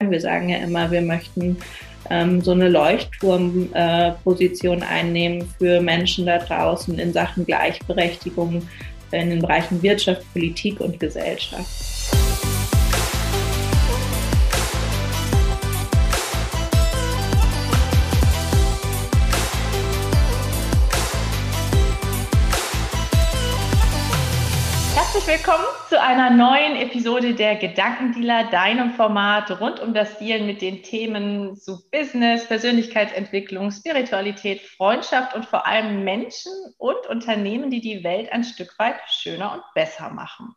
Wir sagen ja immer, wir möchten ähm, so eine Leuchtturmposition äh, einnehmen für Menschen da draußen in Sachen Gleichberechtigung in den Bereichen Wirtschaft, Politik und Gesellschaft. Willkommen zu einer neuen Episode der Gedankendealer, deinem Format rund um das Dealen mit den Themen zu Business, Persönlichkeitsentwicklung, Spiritualität, Freundschaft und vor allem Menschen und Unternehmen, die die Welt ein Stück weit schöner und besser machen.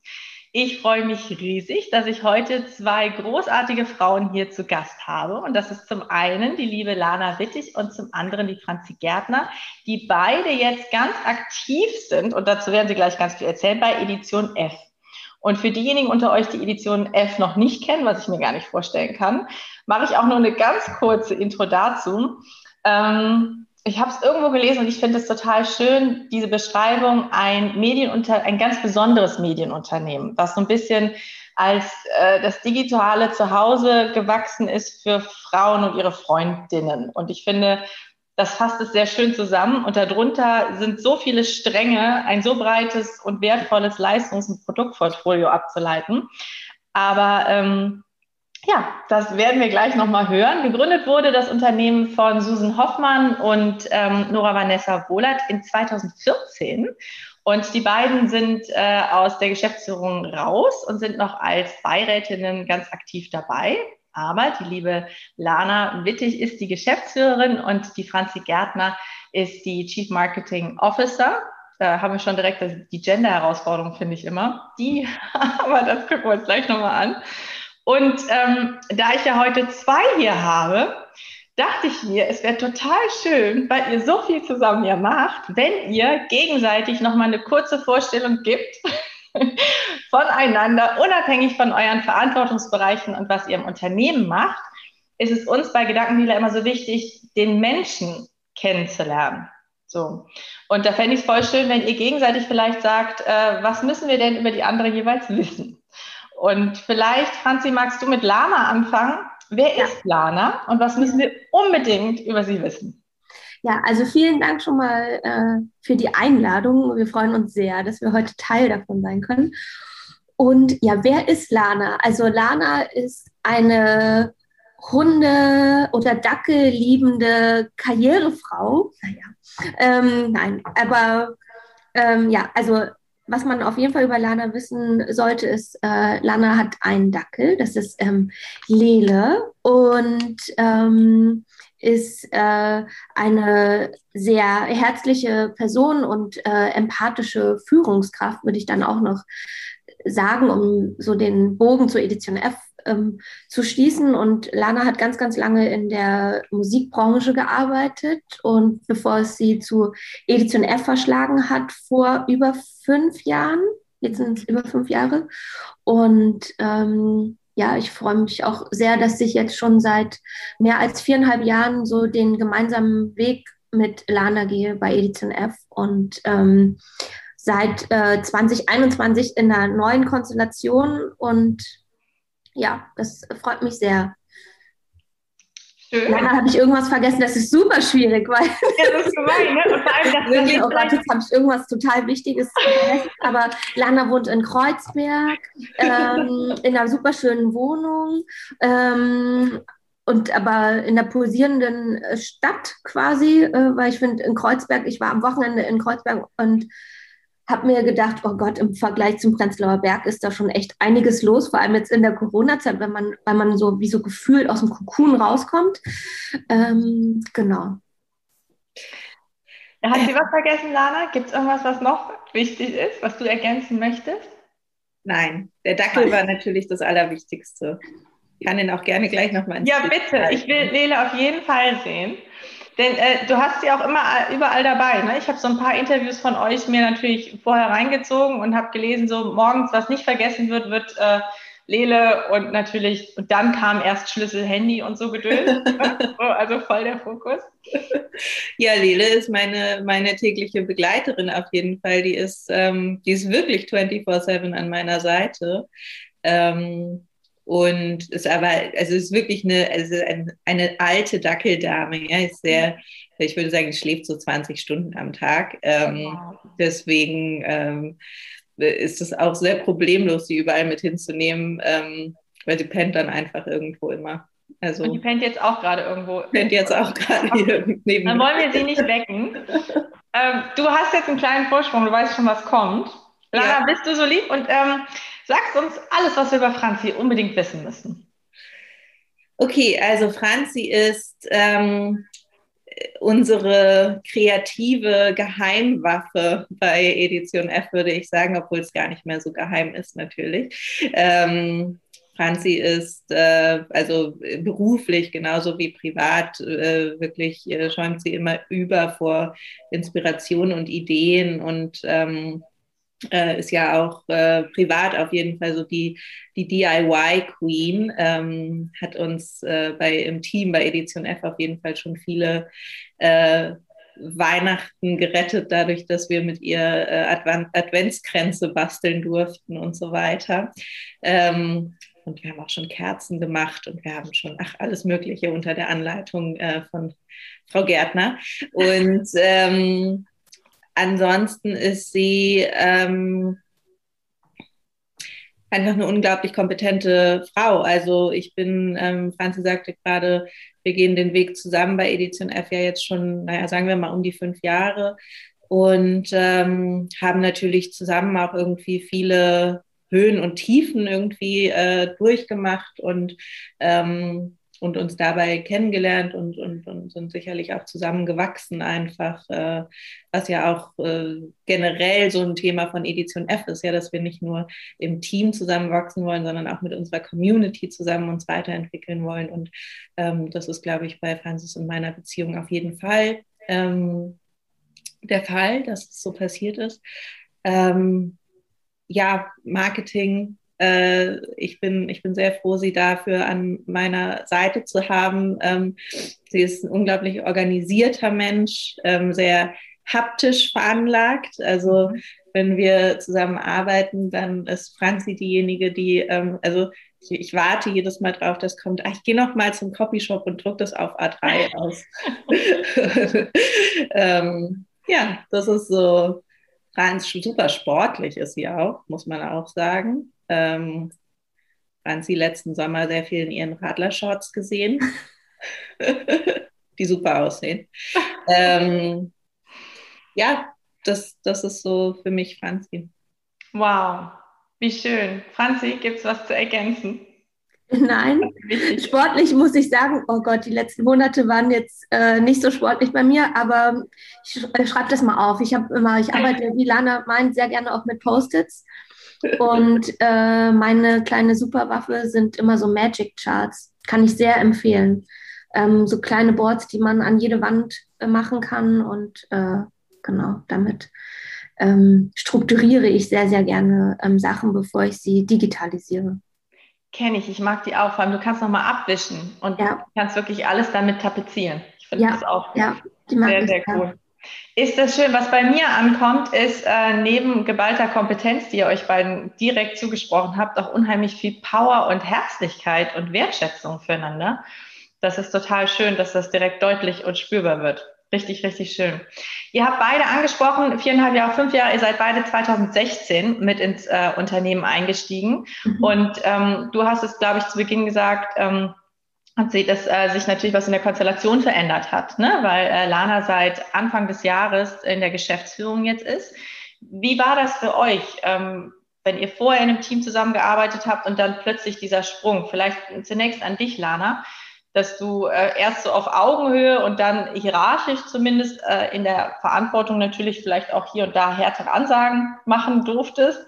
Ich freue mich riesig, dass ich heute zwei großartige Frauen hier zu Gast habe. Und das ist zum einen die liebe Lana Wittig und zum anderen die Franzi Gärtner, die beide jetzt ganz aktiv sind. Und dazu werden sie gleich ganz viel erzählen bei Edition F. Und für diejenigen unter euch, die Edition F noch nicht kennen, was ich mir gar nicht vorstellen kann, mache ich auch nur eine ganz kurze Intro dazu. Ähm, ich habe es irgendwo gelesen und ich finde es total schön, diese Beschreibung, ein Medienunter, ein ganz besonderes Medienunternehmen, was so ein bisschen als äh, das digitale Zuhause gewachsen ist für Frauen und ihre Freundinnen. Und ich finde, das fasst es sehr schön zusammen. Und darunter sind so viele Stränge, ein so breites und wertvolles Leistungs- und Produktportfolio abzuleiten. Aber ähm, ja, das werden wir gleich nochmal hören. Gegründet wurde das Unternehmen von Susan Hoffmann und ähm, Nora Vanessa Wohlert in 2014. Und die beiden sind äh, aus der Geschäftsführung raus und sind noch als Beirätinnen ganz aktiv dabei. Aber die liebe Lana Wittig ist die Geschäftsführerin und die Franzi Gärtner ist die Chief Marketing Officer. Da haben wir schon direkt die Gender-Herausforderung, finde ich immer. Die, aber das gucken wir uns gleich nochmal an. Und ähm, da ich ja heute zwei hier habe, dachte ich mir, es wäre total schön, weil ihr so viel zusammen ja macht, wenn ihr gegenseitig nochmal eine kurze Vorstellung gibt voneinander, unabhängig von euren Verantwortungsbereichen und was ihr im Unternehmen macht, ist es uns bei Gedankendealer immer so wichtig, den Menschen kennenzulernen. So. Und da fände ich es voll schön, wenn ihr gegenseitig vielleicht sagt, äh, was müssen wir denn über die andere jeweils wissen? Und vielleicht, Franzi, magst du mit Lana anfangen? Wer ja. ist Lana und was müssen wir unbedingt über sie wissen? Ja, also vielen Dank schon mal äh, für die Einladung. Wir freuen uns sehr, dass wir heute Teil davon sein können. Und ja, wer ist Lana? Also Lana ist eine Hunde- oder Dackel liebende Karrierefrau. Naja, ähm, nein, aber ähm, ja, also was man auf jeden Fall über Lana wissen sollte, ist, äh, Lana hat einen Dackel, das ist ähm, Lele und ähm, ist äh, eine sehr herzliche Person und äh, empathische Führungskraft, würde ich dann auch noch sagen, um so den Bogen zur Edition F ähm, zu schließen. Und Lana hat ganz, ganz lange in der Musikbranche gearbeitet und bevor es sie zu Edition F verschlagen hat, vor über fünf Jahren, jetzt sind es über fünf Jahre. Und ähm, ja, ich freue mich auch sehr, dass ich jetzt schon seit mehr als viereinhalb Jahren so den gemeinsamen Weg mit Lana gehe bei Edition F und ähm, seit äh, 2021 in einer neuen Konstellation und ja, das freut mich sehr. Schön. Leider habe ich irgendwas vergessen, das ist super schwierig, weil. Ja, das ist gemein, ne? Und vor allem, das Wirklich, oh Gott, jetzt habe ich irgendwas total Wichtiges vergessen. Aber Lana wohnt in Kreuzberg, ähm, in einer super schönen Wohnung. Ähm, und aber in der pulsierenden Stadt quasi, äh, weil ich finde, in Kreuzberg, ich war am Wochenende in Kreuzberg und habe mir gedacht, oh Gott, im Vergleich zum Prenzlauer Berg ist da schon echt einiges los, vor allem jetzt in der Corona-Zeit, wenn man, weil man so wie so gefühlt aus dem Kokon rauskommt. Ähm, genau. Hat sie was vergessen, Lana? Gibt es irgendwas, was noch wichtig ist, was du ergänzen möchtest? Nein, der Dackel war natürlich das Allerwichtigste. Ich kann ihn auch gerne gleich nochmal Ja, bitte. Ich will Lele auf jeden Fall sehen. Denn äh, du hast sie auch immer äh, überall dabei. Ne? Ich habe so ein paar Interviews von euch mir natürlich vorher reingezogen und habe gelesen, so morgens, was nicht vergessen wird, wird äh, Lele und natürlich, und dann kam erst Schlüssel, Handy und so gedöns. also voll der Fokus. Ja, Lele ist meine, meine tägliche Begleiterin auf jeden Fall. Die ist, ähm, die ist wirklich 24-7 an meiner Seite. Ähm, und ist aber, also ist wirklich eine, also eine, eine alte Dackeldame, ja, ist sehr, ich würde sagen, schläft so 20 Stunden am Tag. Ähm, deswegen ähm, ist es auch sehr problemlos, sie überall mit hinzunehmen, ähm, weil sie pennt dann einfach irgendwo immer. Also, Und die pennt jetzt auch gerade irgendwo. Pennt jetzt auch gerade hier neben. Dann wollen wir sie nicht wecken. ähm, du hast jetzt einen kleinen Vorsprung, du weißt schon, was kommt. Lara, ja. bist du so lieb und ähm, sagst uns alles, was wir über Franzi unbedingt wissen müssen. Okay, also Franzi ist ähm, unsere kreative Geheimwaffe bei Edition F, würde ich sagen, obwohl es gar nicht mehr so geheim ist natürlich. Ähm, Franzi ist äh, also beruflich genauso wie privat äh, wirklich äh, schäumt sie immer über vor Inspiration und Ideen und ähm, äh, ist ja auch äh, privat auf jeden Fall so die, die DIY-Queen, ähm, hat uns äh, bei, im Team bei Edition F auf jeden Fall schon viele äh, Weihnachten gerettet, dadurch, dass wir mit ihr äh, Advent Adventskränze basteln durften und so weiter. Ähm, und wir haben auch schon Kerzen gemacht und wir haben schon, ach, alles Mögliche unter der Anleitung äh, von Frau Gärtner. Und ähm, ansonsten ist sie ähm, einfach eine unglaublich kompetente Frau. Also ich bin, ähm, Franzi sagte gerade, wir gehen den Weg zusammen bei Edition F ja jetzt schon, naja, sagen wir mal um die fünf Jahre und ähm, haben natürlich zusammen auch irgendwie viele Höhen und Tiefen irgendwie äh, durchgemacht und ähm, und uns dabei kennengelernt und, und, und sind sicherlich auch zusammengewachsen einfach, äh, was ja auch äh, generell so ein Thema von Edition F ist, ja, dass wir nicht nur im Team zusammenwachsen wollen, sondern auch mit unserer Community zusammen uns weiterentwickeln wollen. Und ähm, das ist, glaube ich, bei Francis und meiner Beziehung auf jeden Fall ähm, der Fall, dass es so passiert ist. Ähm, ja, Marketing äh, ich, bin, ich bin sehr froh, sie dafür an meiner Seite zu haben. Ähm, sie ist ein unglaublich organisierter Mensch, ähm, sehr haptisch veranlagt. Also mhm. wenn wir zusammen arbeiten, dann ist Franzi diejenige, die, ähm, also ich, ich, warte jedes Mal drauf, dass kommt, ach, ich gehe noch mal zum Copyshop und druck das auf A3 aus. ähm, ja, das ist so, Franz super sportlich ist sie auch, muss man auch sagen ähm, Franzi letzten Sommer sehr viel in ihren Radlershorts gesehen, die super aussehen. Ähm, ja, das, das ist so für mich Franzi. Wow, wie schön. Franzi, gibt es was zu ergänzen? Nein, sportlich muss ich sagen, oh Gott, die letzten Monate waren jetzt äh, nicht so sportlich bei mir, aber ich schreibe das mal auf. Ich habe immer, ich arbeite, wie Lana meint, sehr gerne auch mit Post-its. Und äh, meine kleine Superwaffe sind immer so Magic Charts. Kann ich sehr empfehlen. Ähm, so kleine Boards, die man an jede Wand äh, machen kann. Und äh, genau, damit ähm, strukturiere ich sehr, sehr gerne ähm, Sachen, bevor ich sie digitalisiere. Kenne ich, ich mag die auch. Vor allem, du kannst nochmal abwischen und ja. kannst wirklich alles damit tapezieren. Ich finde ja. das auch ja, sehr, sehr cool. Ist das schön. Was bei mir ankommt, ist äh, neben geballter Kompetenz, die ihr euch beiden direkt zugesprochen habt, auch unheimlich viel Power und Herzlichkeit und Wertschätzung füreinander. Das ist total schön, dass das direkt deutlich und spürbar wird. Richtig, richtig schön. Ihr habt beide angesprochen, viereinhalb Jahre, fünf Jahre, ihr seid beide 2016 mit ins äh, Unternehmen eingestiegen. Mhm. Und ähm, du hast es, glaube ich, zu Beginn gesagt, ähm, hat sie, dass äh, sich natürlich was in der Konstellation verändert hat, ne? weil äh, Lana seit Anfang des Jahres in der Geschäftsführung jetzt ist. Wie war das für euch, ähm, wenn ihr vorher in einem Team zusammengearbeitet habt und dann plötzlich dieser Sprung? Vielleicht zunächst an dich, Lana, dass du äh, erst so auf Augenhöhe und dann hierarchisch zumindest äh, in der Verantwortung natürlich vielleicht auch hier und da härtere Ansagen machen durftest.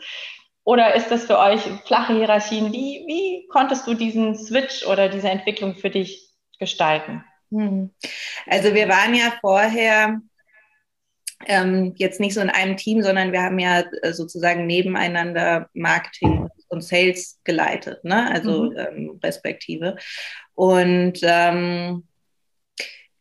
Oder ist das für euch flache Hierarchien? Wie, wie konntest du diesen Switch oder diese Entwicklung für dich gestalten? Hm. Also wir waren ja vorher ähm, jetzt nicht so in einem Team, sondern wir haben ja äh, sozusagen nebeneinander Marketing und Sales geleitet, ne? also mhm. ähm, respektive. Und ähm,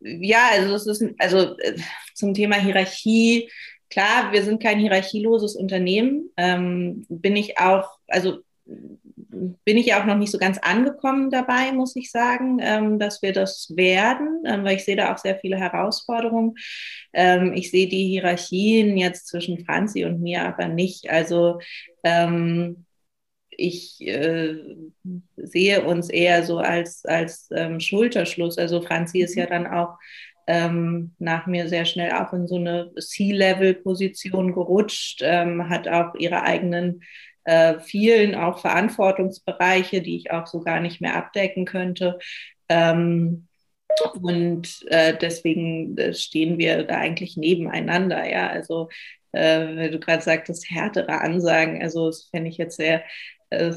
ja, also es ist also äh, zum Thema Hierarchie Klar, wir sind kein hierarchieloses Unternehmen. Ähm, bin ich auch, also bin ich ja auch noch nicht so ganz angekommen dabei, muss ich sagen, ähm, dass wir das werden, ähm, weil ich sehe da auch sehr viele Herausforderungen. Ähm, ich sehe die Hierarchien jetzt zwischen Franzi und mir aber nicht. Also ähm, ich äh, sehe uns eher so als, als ähm, Schulterschluss. Also Franzi ist ja mhm. dann auch ähm, nach mir sehr schnell auch in so eine C-Level-Position gerutscht, ähm, hat auch ihre eigenen äh, vielen auch Verantwortungsbereiche, die ich auch so gar nicht mehr abdecken könnte. Ähm, und äh, deswegen äh, stehen wir da eigentlich nebeneinander. Ja, also äh, wenn du gerade sagtest, härtere Ansagen, also das fände ich jetzt sehr äh,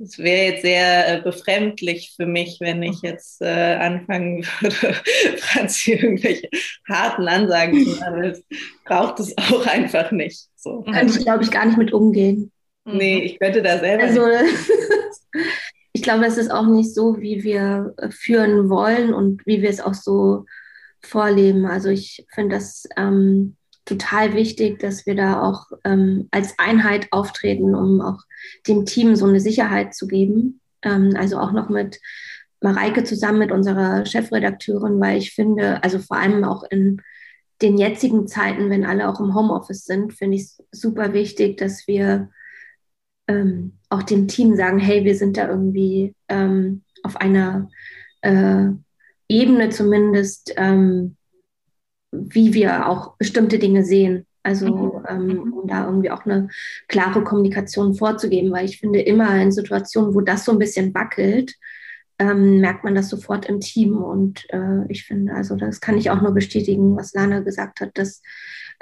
es wäre jetzt sehr äh, befremdlich für mich, wenn ich jetzt äh, anfangen würde, Franzi irgendwelche harten Ansagen zu machen. Das braucht es auch einfach nicht. So. Kann ich, glaube ich, gar nicht mit umgehen. Nee, ich könnte da selber. Also, ich glaube, es ist auch nicht so, wie wir äh, führen wollen und wie wir es auch so vorleben. Also ich finde das ähm, total wichtig, dass wir da auch ähm, als Einheit auftreten, um auch dem Team so eine Sicherheit zu geben. Ähm, also auch noch mit Mareike zusammen mit unserer Chefredakteurin, weil ich finde, also vor allem auch in den jetzigen Zeiten, wenn alle auch im Homeoffice sind, finde ich es super wichtig, dass wir ähm, auch dem Team sagen, hey, wir sind da irgendwie ähm, auf einer äh, Ebene zumindest, ähm, wie wir auch bestimmte Dinge sehen. Also mhm. ähm, mhm. um da irgendwie auch eine klare Kommunikation vorzugeben, weil ich finde, immer in Situationen, wo das so ein bisschen wackelt, ähm, merkt man das sofort im Team. Und äh, ich finde, also das kann ich auch nur bestätigen, was Lana gesagt hat, dass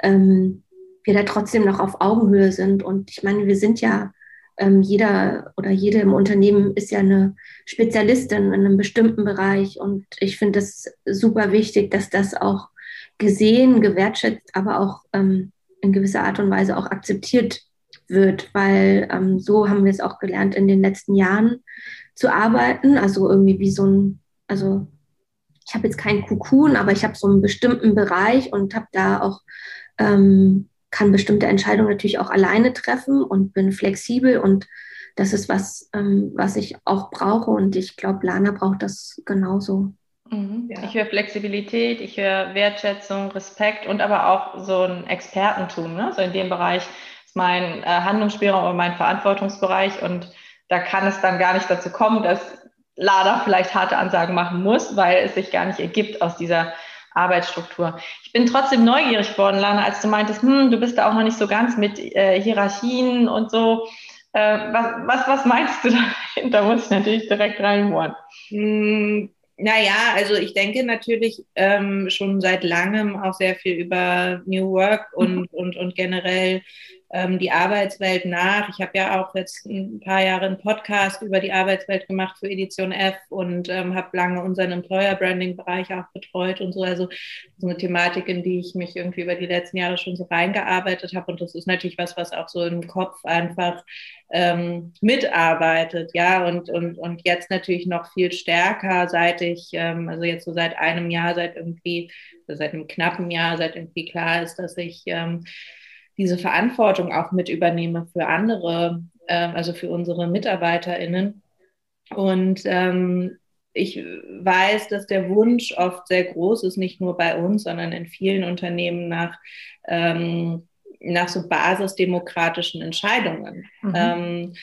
ähm, wir da trotzdem noch auf Augenhöhe sind. Und ich meine, wir sind ja, ähm, jeder oder jede im Unternehmen ist ja eine Spezialistin in einem bestimmten Bereich. Und ich finde es super wichtig, dass das auch gesehen, gewertschätzt, aber auch ähm, in gewisser Art und Weise auch akzeptiert wird, weil ähm, so haben wir es auch gelernt in den letzten Jahren zu arbeiten. Also irgendwie wie so ein, also ich habe jetzt keinen Kukun, aber ich habe so einen bestimmten Bereich und habe da auch, ähm, kann bestimmte Entscheidungen natürlich auch alleine treffen und bin flexibel und das ist was, ähm, was ich auch brauche und ich glaube, Lana braucht das genauso. Mhm. Ja. Ich höre Flexibilität, ich höre Wertschätzung, Respekt und aber auch so ein Expertentum. Ne? So in dem Bereich ist mein äh, Handlungsspielraum oder mein Verantwortungsbereich und da kann es dann gar nicht dazu kommen, dass Lada vielleicht harte Ansagen machen muss, weil es sich gar nicht ergibt aus dieser Arbeitsstruktur. Ich bin trotzdem neugierig geworden, Lana, als du meintest, hm, du bist da auch noch nicht so ganz mit äh, Hierarchien und so. Äh, was, was, was meinst du dahinter? Da muss ich natürlich direkt reinbohren. Naja, also ich denke natürlich ähm, schon seit langem auch sehr viel über New Work und, mhm. und, und generell ähm, die Arbeitswelt nach. Ich habe ja auch jetzt ein paar Jahre einen Podcast über die Arbeitswelt gemacht für Edition F und ähm, habe lange unseren Employer Branding Bereich auch betreut und so. Also so eine Thematik, in die ich mich irgendwie über die letzten Jahre schon so reingearbeitet habe. Und das ist natürlich was, was auch so im Kopf einfach ähm, mitarbeitet, ja, und, und, und jetzt natürlich noch viel stärker, seit ich, ähm, also jetzt so seit einem Jahr, seit irgendwie, seit einem knappen Jahr, seit irgendwie klar ist, dass ich ähm, diese Verantwortung auch mit übernehme für andere, äh, also für unsere MitarbeiterInnen. Und ähm, ich weiß, dass der Wunsch oft sehr groß ist, nicht nur bei uns, sondern in vielen Unternehmen nach ähm, nach so basisdemokratischen Entscheidungen. Mhm. Ähm,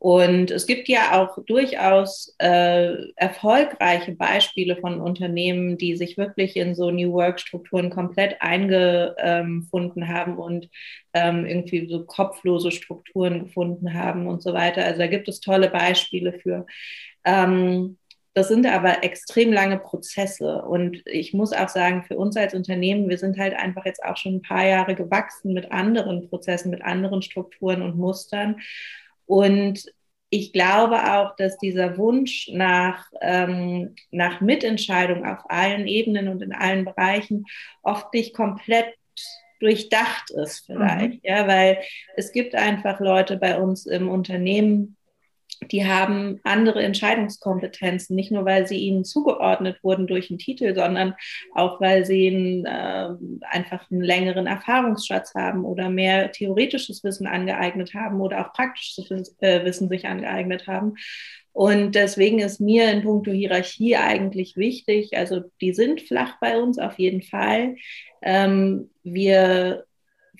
und es gibt ja auch durchaus äh, erfolgreiche Beispiele von Unternehmen, die sich wirklich in so New Work-Strukturen komplett eingefunden haben und ähm, irgendwie so kopflose Strukturen gefunden haben und so weiter. Also da gibt es tolle Beispiele für. Ähm, das sind aber extrem lange Prozesse. Und ich muss auch sagen, für uns als Unternehmen, wir sind halt einfach jetzt auch schon ein paar Jahre gewachsen mit anderen Prozessen, mit anderen Strukturen und Mustern. Und ich glaube auch, dass dieser Wunsch nach, ähm, nach Mitentscheidung auf allen Ebenen und in allen Bereichen oft nicht komplett durchdacht ist vielleicht, mhm. ja, weil es gibt einfach Leute bei uns im Unternehmen, die haben andere Entscheidungskompetenzen, nicht nur weil sie ihnen zugeordnet wurden durch einen Titel, sondern auch weil sie einen, äh, einfach einen längeren Erfahrungsschatz haben oder mehr theoretisches Wissen angeeignet haben oder auch praktisches äh, Wissen sich angeeignet haben. Und deswegen ist mir in puncto Hierarchie eigentlich wichtig, also die sind flach bei uns auf jeden Fall. Ähm, wir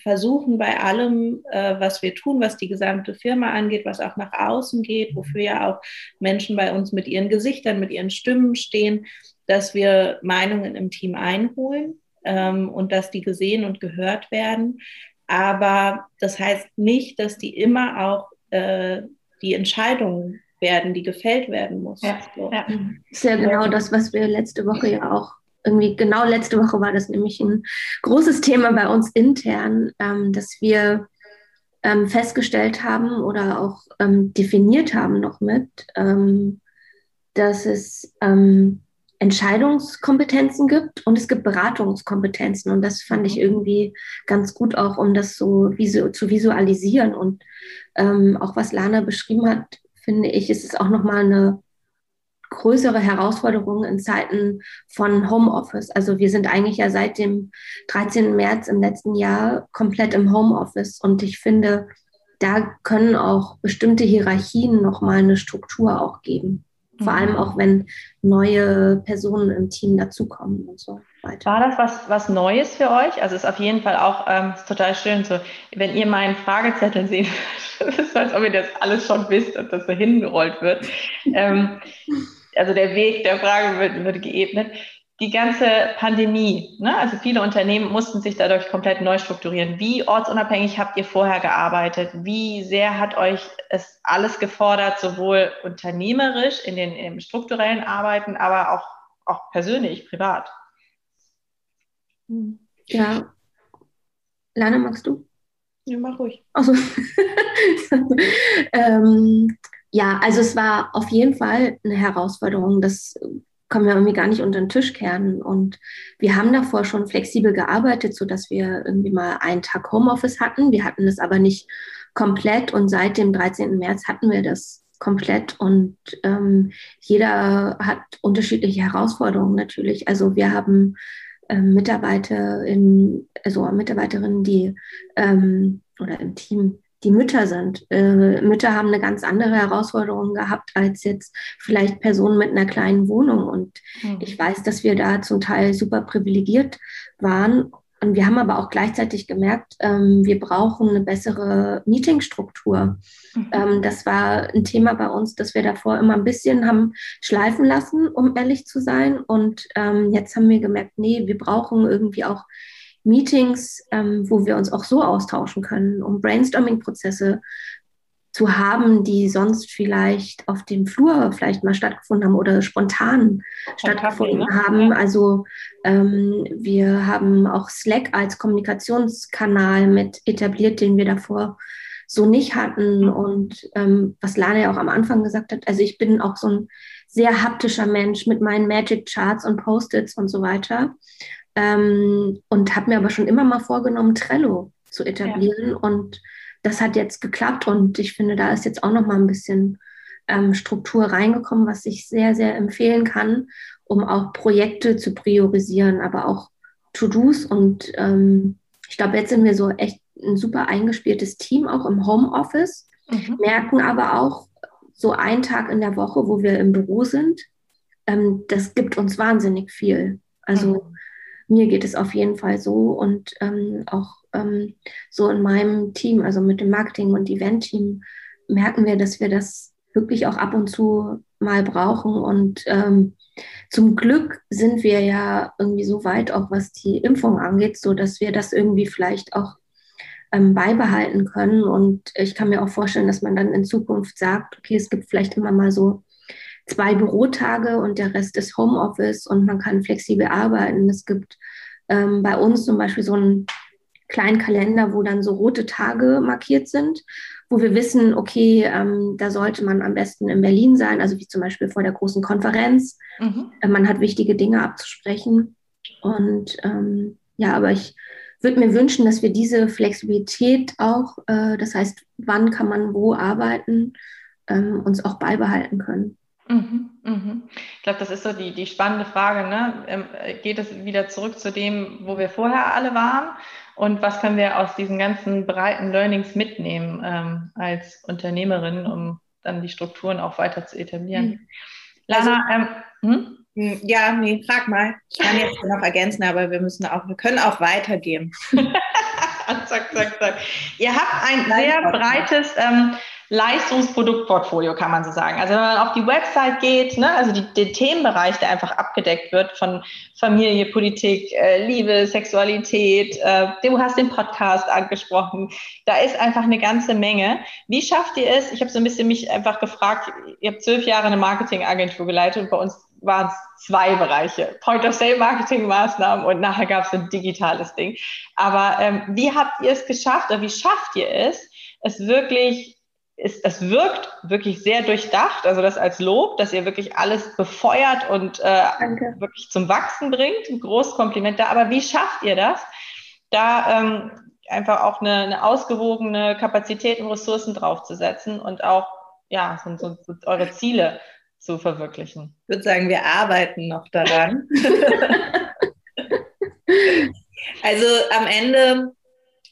versuchen bei allem, äh, was wir tun, was die gesamte Firma angeht, was auch nach außen geht, wofür ja auch Menschen bei uns mit ihren Gesichtern, mit ihren Stimmen stehen, dass wir Meinungen im Team einholen ähm, und dass die gesehen und gehört werden. Aber das heißt nicht, dass die immer auch äh, die Entscheidungen werden, die gefällt werden muss. Ja, so. ja. Ist ja genau das, was wir letzte Woche ja auch irgendwie genau letzte Woche war das nämlich ein großes Thema bei uns intern, ähm, dass wir ähm, festgestellt haben oder auch ähm, definiert haben noch mit, ähm, dass es ähm, Entscheidungskompetenzen gibt und es gibt Beratungskompetenzen. Und das fand ich mhm. irgendwie ganz gut auch, um das so visu zu visualisieren. Und ähm, auch was Lana beschrieben hat, finde ich, ist es auch nochmal eine größere Herausforderungen in Zeiten von Homeoffice. Also wir sind eigentlich ja seit dem 13. März im letzten Jahr komplett im Homeoffice und ich finde, da können auch bestimmte Hierarchien nochmal eine Struktur auch geben. Vor allem mhm. auch, wenn neue Personen im Team dazukommen und so weiter. War das was, was Neues für euch? Also ist auf jeden Fall auch ähm, total schön, so, wenn ihr meinen Fragezettel seht, es ist, als ob ihr das alles schon wisst und das so hingerollt wird. ähm, also der Weg der Frage wird, wird geebnet. Die ganze Pandemie, ne? also viele Unternehmen mussten sich dadurch komplett neu strukturieren. Wie ortsunabhängig habt ihr vorher gearbeitet? Wie sehr hat euch es alles gefordert, sowohl unternehmerisch in den im strukturellen Arbeiten, aber auch, auch persönlich, privat? Ja. Lana, magst du? Ja, mach ruhig. Also, ähm, ja, also es war auf jeden Fall eine Herausforderung. Das können wir irgendwie gar nicht unter den Tisch kehren. Und wir haben davor schon flexibel gearbeitet, sodass wir irgendwie mal einen Tag Homeoffice hatten. Wir hatten das aber nicht komplett und seit dem 13. März hatten wir das komplett und ähm, jeder hat unterschiedliche Herausforderungen natürlich. Also wir haben ähm, Mitarbeiter in, also Mitarbeiterinnen, die ähm, oder im Team, die Mütter sind. Äh, Mütter haben eine ganz andere Herausforderung gehabt als jetzt vielleicht Personen mit einer kleinen Wohnung. Und mhm. ich weiß, dass wir da zum Teil super privilegiert waren. Und wir haben aber auch gleichzeitig gemerkt, ähm, wir brauchen eine bessere Meetingstruktur. Mhm. Ähm, das war ein Thema bei uns, das wir davor immer ein bisschen haben schleifen lassen, um ehrlich zu sein. Und ähm, jetzt haben wir gemerkt, nee, wir brauchen irgendwie auch Meetings, ähm, wo wir uns auch so austauschen können, um Brainstorming-Prozesse zu haben, die sonst vielleicht auf dem Flur vielleicht mal stattgefunden haben oder spontan stattgefunden Kaffee, ne? haben. Also ähm, wir haben auch Slack als Kommunikationskanal mit etabliert, den wir davor so nicht hatten. Und ähm, was Lana ja auch am Anfang gesagt hat, also ich bin auch so ein sehr haptischer Mensch mit meinen Magic Charts und Post-its und so weiter. Ähm, und habe mir aber schon immer mal vorgenommen, Trello zu etablieren. Ja. Und das hat jetzt geklappt und ich finde, da ist jetzt auch noch mal ein bisschen ähm, Struktur reingekommen, was ich sehr, sehr empfehlen kann, um auch Projekte zu priorisieren, aber auch To-Dos. Und ähm, ich glaube, jetzt sind wir so echt ein super eingespieltes Team, auch im Homeoffice, mhm. merken aber auch so einen Tag in der Woche, wo wir im Büro sind, ähm, das gibt uns wahnsinnig viel. Also mhm mir geht es auf jeden Fall so und ähm, auch ähm, so in meinem Team, also mit dem Marketing- und Event-Team, merken wir, dass wir das wirklich auch ab und zu mal brauchen. Und ähm, zum Glück sind wir ja irgendwie so weit, auch was die Impfung angeht, so dass wir das irgendwie vielleicht auch ähm, beibehalten können. Und ich kann mir auch vorstellen, dass man dann in Zukunft sagt, okay, es gibt vielleicht immer mal so zwei Bürotage und der Rest ist Homeoffice und man kann flexibel arbeiten. Es gibt ähm, bei uns zum Beispiel so einen kleinen Kalender, wo dann so rote Tage markiert sind, wo wir wissen, okay, ähm, da sollte man am besten in Berlin sein, also wie zum Beispiel vor der großen Konferenz. Mhm. Äh, man hat wichtige Dinge abzusprechen. Und ähm, ja, aber ich würde mir wünschen, dass wir diese Flexibilität auch, äh, das heißt, wann kann man wo arbeiten, ähm, uns auch beibehalten können. Mhm, mhm. Ich glaube, das ist so die, die spannende Frage. Ne? Ähm, geht es wieder zurück zu dem, wo wir vorher alle waren? Und was können wir aus diesen ganzen breiten Learnings mitnehmen ähm, als Unternehmerin, um dann die Strukturen auch weiter zu etablieren? Mhm. Lana, also, ähm, hm? Ja, nee, frag mal. Ich kann jetzt noch ergänzen, aber wir müssen auch, wir können auch weitergehen. zack, zack, zack. Ihr habt ein sehr breites ähm, Leistungsproduktportfolio, kann man so sagen. Also wenn man auf die Website geht, ne, also die, den Themenbereich, der einfach abgedeckt wird von Familie, Politik, äh, Liebe, Sexualität, äh, du hast den Podcast angesprochen, da ist einfach eine ganze Menge. Wie schafft ihr es? Ich habe so ein bisschen mich einfach gefragt, ihr habt zwölf Jahre eine Marketingagentur geleitet und bei uns waren es zwei Bereiche. Point-of-Sale-Marketing-Maßnahmen und nachher gab es ein digitales Ding. Aber ähm, wie habt ihr es geschafft oder wie schafft ihr es, es wirklich ist, es wirkt wirklich sehr durchdacht, also das als Lob, dass ihr wirklich alles befeuert und äh, wirklich zum Wachsen bringt. Ein großes Kompliment da. Aber wie schafft ihr das, da ähm, einfach auch eine, eine ausgewogene Kapazität und Ressourcen draufzusetzen und auch ja, so, so, so eure Ziele zu verwirklichen? Ich würde sagen, wir arbeiten noch daran. also am Ende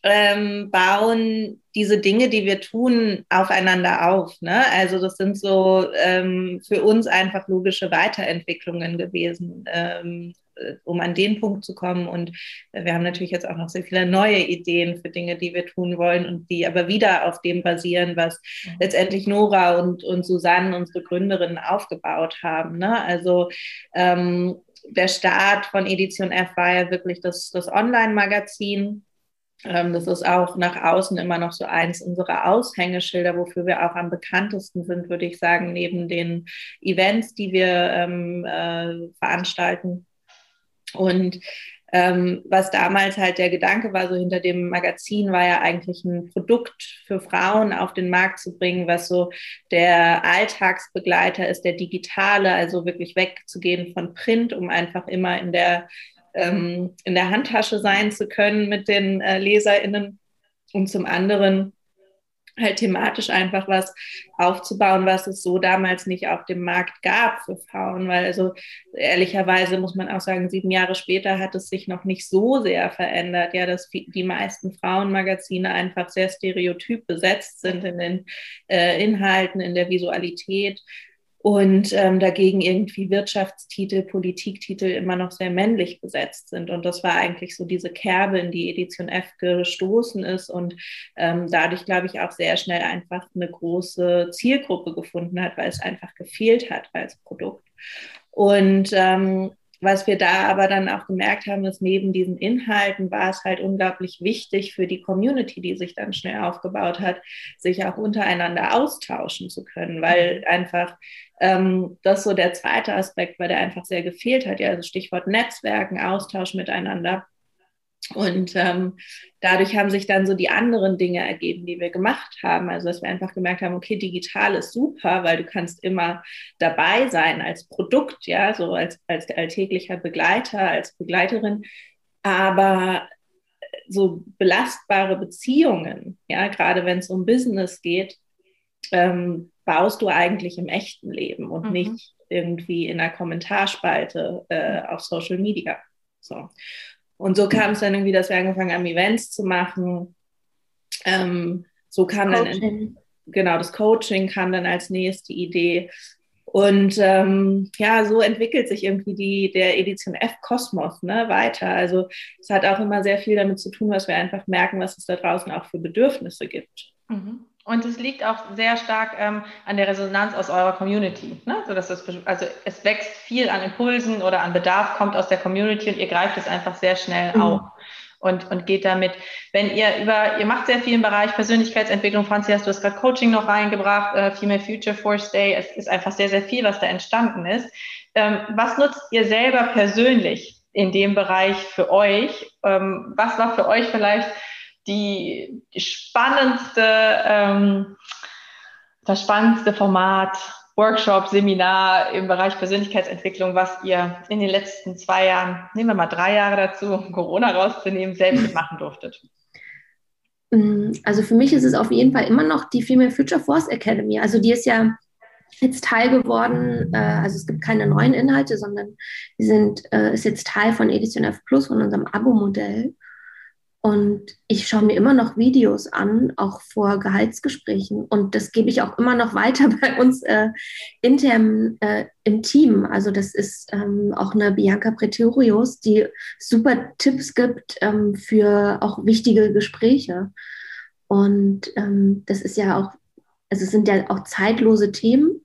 ähm, bauen diese Dinge, die wir tun, aufeinander auf. Ne? Also das sind so ähm, für uns einfach logische Weiterentwicklungen gewesen, ähm, äh, um an den Punkt zu kommen. Und wir haben natürlich jetzt auch noch sehr viele neue Ideen für Dinge, die wir tun wollen und die aber wieder auf dem basieren, was mhm. letztendlich Nora und, und Susanne, unsere Gründerinnen, aufgebaut haben. Ne? Also ähm, der Start von Edition F war ja wirklich das, das Online-Magazin das ist auch nach außen immer noch so eins unserer Aushängeschilder, wofür wir auch am bekanntesten sind, würde ich sagen, neben den Events, die wir ähm, äh, veranstalten. Und ähm, was damals halt der Gedanke war, so hinter dem Magazin, war ja eigentlich ein Produkt für Frauen auf den Markt zu bringen, was so der Alltagsbegleiter ist, der digitale, also wirklich wegzugehen von Print, um einfach immer in der ähm, in der Handtasche sein zu können mit den äh, LeserInnen und zum anderen halt thematisch einfach was aufzubauen, was es so damals nicht auf dem Markt gab für Frauen, weil also ehrlicherweise muss man auch sagen, sieben Jahre später hat es sich noch nicht so sehr verändert, ja, dass die meisten Frauenmagazine einfach sehr stereotyp besetzt sind in den äh, Inhalten, in der Visualität und ähm, dagegen irgendwie Wirtschaftstitel, Politiktitel immer noch sehr männlich besetzt sind. Und das war eigentlich so diese Kerbe, in die Edition F gestoßen ist und ähm, dadurch, glaube ich, auch sehr schnell einfach eine große Zielgruppe gefunden hat, weil es einfach gefehlt hat als Produkt. Und ähm, was wir da aber dann auch gemerkt haben, ist neben diesen Inhalten war es halt unglaublich wichtig für die Community, die sich dann schnell aufgebaut hat, sich auch untereinander austauschen zu können, weil einfach ähm, das so der zweite Aspekt war, der einfach sehr gefehlt hat. Ja, also Stichwort Netzwerken, Austausch miteinander. Und ähm, dadurch haben sich dann so die anderen Dinge ergeben, die wir gemacht haben. Also dass wir einfach gemerkt haben, okay, digital ist super, weil du kannst immer dabei sein als Produkt, ja, so als, als alltäglicher Begleiter, als Begleiterin. Aber so belastbare Beziehungen, ja, gerade wenn es um Business geht, ähm, baust du eigentlich im echten Leben und mhm. nicht irgendwie in einer Kommentarspalte äh, auf Social Media. So. Und so kam es dann irgendwie, dass wir angefangen haben, Events zu machen. Ähm, so kam Coaching. dann, in, genau, das Coaching kam dann als nächste Idee. Und ähm, ja, so entwickelt sich irgendwie die, der Edition F Kosmos ne, weiter. Also es hat auch immer sehr viel damit zu tun, was wir einfach merken, was es da draußen auch für Bedürfnisse gibt. Mhm. Und es liegt auch sehr stark ähm, an der Resonanz aus eurer Community. Ne? So dass das, also es wächst viel an Impulsen oder an Bedarf, kommt aus der Community und ihr greift es einfach sehr schnell mhm. auf und, und geht damit. Wenn ihr über, ihr macht sehr viel im Bereich Persönlichkeitsentwicklung, Franzi, hast du hast gerade Coaching noch reingebracht, äh, Female Future Force Day, es ist einfach sehr, sehr viel, was da entstanden ist. Ähm, was nutzt ihr selber persönlich in dem Bereich für euch? Ähm, was war für euch vielleicht die, die spannendste, ähm, das spannendste Format, Workshop, Seminar im Bereich Persönlichkeitsentwicklung, was ihr in den letzten zwei Jahren, nehmen wir mal drei Jahre dazu, um Corona rauszunehmen, selbst machen durftet? Mm, also für mich ist es auf jeden Fall immer noch die Female Future Force Academy. Also die ist ja jetzt Teil geworden, äh, also es gibt keine neuen Inhalte, sondern die sind, äh, ist jetzt Teil von Edition F Plus, von unserem Abo-Modell. Und ich schaue mir immer noch Videos an, auch vor Gehaltsgesprächen. Und das gebe ich auch immer noch weiter bei uns äh, intern äh, im Team. Also das ist ähm, auch eine Bianca Pretorius, die super Tipps gibt ähm, für auch wichtige Gespräche. Und ähm, das ist ja auch, also es sind ja auch zeitlose Themen.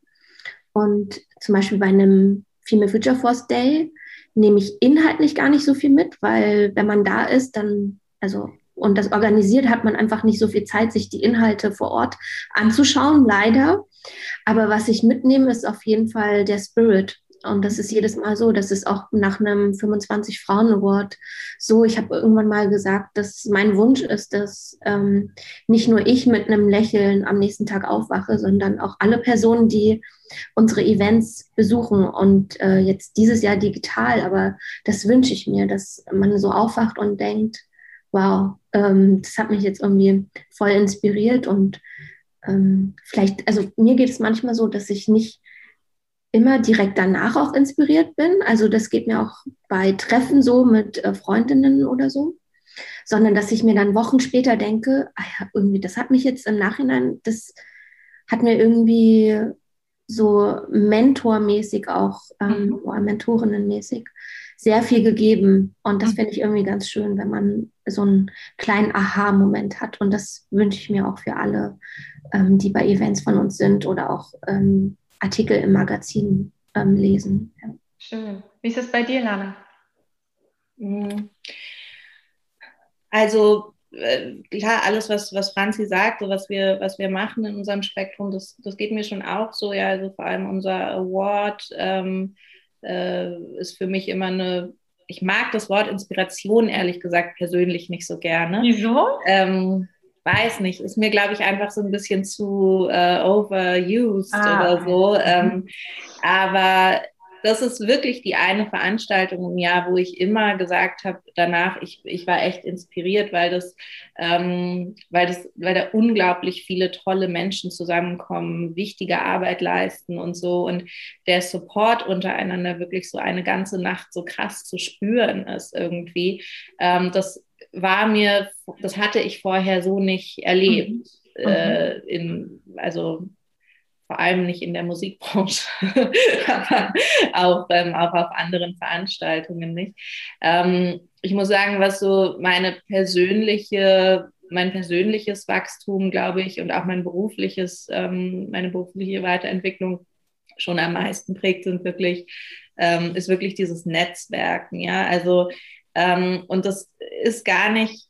Und zum Beispiel bei einem Female Future Force Day nehme ich inhaltlich gar nicht so viel mit, weil wenn man da ist, dann also und das organisiert hat man einfach nicht so viel Zeit, sich die Inhalte vor Ort anzuschauen, leider. Aber was ich mitnehme, ist auf jeden Fall der Spirit. Und das ist jedes Mal so. Das ist auch nach einem 25 Frauen Award so. Ich habe irgendwann mal gesagt, dass mein Wunsch ist, dass ähm, nicht nur ich mit einem Lächeln am nächsten Tag aufwache, sondern auch alle Personen, die unsere Events besuchen und äh, jetzt dieses Jahr digital. Aber das wünsche ich mir, dass man so aufwacht und denkt, wow, ähm, das hat mich jetzt irgendwie voll inspiriert und ähm, vielleicht, also mir geht es manchmal so, dass ich nicht immer direkt danach auch inspiriert bin. Also das geht mir auch bei Treffen so mit äh, Freundinnen oder so, sondern dass ich mir dann Wochen später denke, ah ja, irgendwie, das hat mich jetzt im Nachhinein, das hat mir irgendwie so mentormäßig auch, ähm, mhm. oder mentorinnenmäßig sehr viel gegeben. Und das mhm. finde ich irgendwie ganz schön, wenn man so einen kleinen Aha-Moment hat. Und das wünsche ich mir auch für alle, ähm, die bei Events von uns sind oder auch ähm, Artikel im Magazin ähm, lesen. Ja. Schön. Wie ist es bei dir, Lana? Mhm. Also äh, klar, alles, was, was Franzi sagt, so was wir, was wir machen in unserem Spektrum, das, das geht mir schon auch so, ja, also vor allem unser Award, ähm, äh, ist für mich immer eine, ich mag das Wort Inspiration ehrlich gesagt persönlich nicht so gerne. Wieso? Ähm, weiß nicht, ist mir, glaube ich, einfach so ein bisschen zu äh, overused ah, oder so. Ähm, aber das ist wirklich die eine Veranstaltung im Jahr, wo ich immer gesagt habe, danach, ich, ich war echt inspiriert, weil das, ähm, weil das, weil da unglaublich viele tolle Menschen zusammenkommen, wichtige Arbeit leisten und so. Und der Support untereinander wirklich so eine ganze Nacht so krass zu spüren ist irgendwie. Ähm, das war mir, das hatte ich vorher so nicht erlebt. Mhm. Äh, in, also vor allem nicht in der Musikbranche, aber auch, ähm, auch auf anderen Veranstaltungen nicht. Ähm, ich muss sagen, was so meine persönliche, mein persönliches Wachstum, glaube ich, und auch mein berufliches, ähm, meine berufliche Weiterentwicklung schon am meisten prägt, sind wirklich, ähm, ist wirklich dieses Netzwerken, ja, also ähm, und das ist gar nicht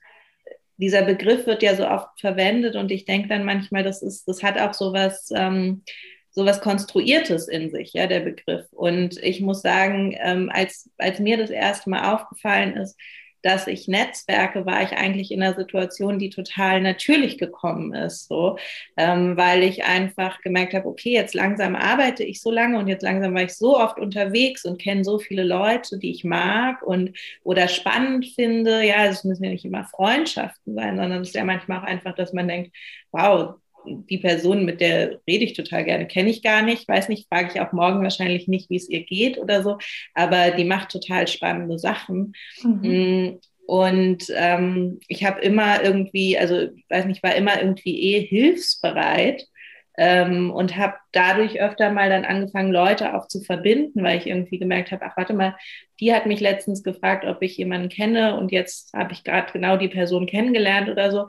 dieser Begriff wird ja so oft verwendet und ich denke dann manchmal, das ist, das hat auch so was, ähm, so was Konstruiertes in sich, ja, der Begriff. Und ich muss sagen, ähm, als, als mir das erste Mal aufgefallen ist, dass ich Netzwerke, war ich eigentlich in einer Situation, die total natürlich gekommen ist, so, ähm, weil ich einfach gemerkt habe, okay, jetzt langsam arbeite ich so lange und jetzt langsam war ich so oft unterwegs und kenne so viele Leute, die ich mag und oder spannend finde. Ja, es müssen ja nicht immer Freundschaften sein, sondern es ist ja manchmal auch einfach, dass man denkt, wow, die Person, mit der rede ich total gerne, kenne ich gar nicht, weiß nicht, frage ich auch morgen wahrscheinlich nicht, wie es ihr geht oder so, aber die macht total spannende Sachen. Mhm. Mm, und ähm, ich habe immer irgendwie, also weiß nicht, war immer irgendwie eh hilfsbereit ähm, und habe dadurch öfter mal dann angefangen, Leute auch zu verbinden, weil ich irgendwie gemerkt habe, ach warte mal, die hat mich letztens gefragt, ob ich jemanden kenne und jetzt habe ich gerade genau die Person kennengelernt oder so.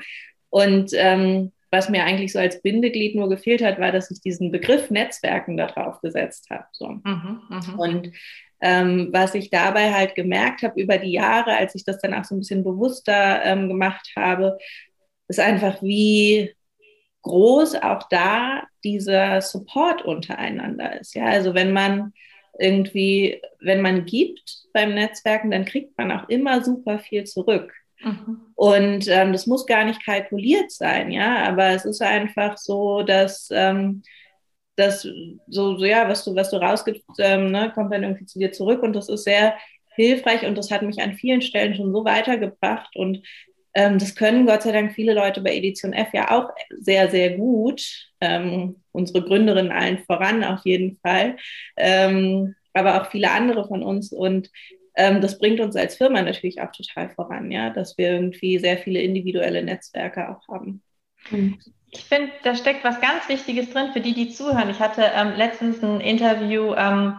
Und ähm, was mir eigentlich so als Bindeglied nur gefehlt hat, war, dass ich diesen Begriff Netzwerken da drauf gesetzt habe. So. Mhm, mh. Und ähm, was ich dabei halt gemerkt habe über die Jahre, als ich das dann auch so ein bisschen bewusster ähm, gemacht habe, ist einfach, wie groß auch da dieser Support untereinander ist. Ja, also wenn man irgendwie, wenn man gibt beim Netzwerken, dann kriegt man auch immer super viel zurück. Mhm. Und ähm, das muss gar nicht kalkuliert sein, ja, aber es ist einfach so, dass ähm, das so, so, ja, was du, was du rausgibst, ähm, ne, kommt dann irgendwie zu dir zurück und das ist sehr hilfreich und das hat mich an vielen Stellen schon so weitergebracht und Ähm, das können Gott sei Dank viele Leute bei Edition F ja auch sehr, sehr gut. Ähm, unsere Gründerin allen voran auf jeden Fall, ähm, aber auch viele andere von uns. Und ähm, das bringt uns als Firma natürlich auch total voran, ja, dass wir irgendwie sehr viele individuelle Netzwerke auch haben. Ich finde, da steckt was ganz Wichtiges drin für die, die zuhören. Ich hatte ähm, letztens ein Interview ähm,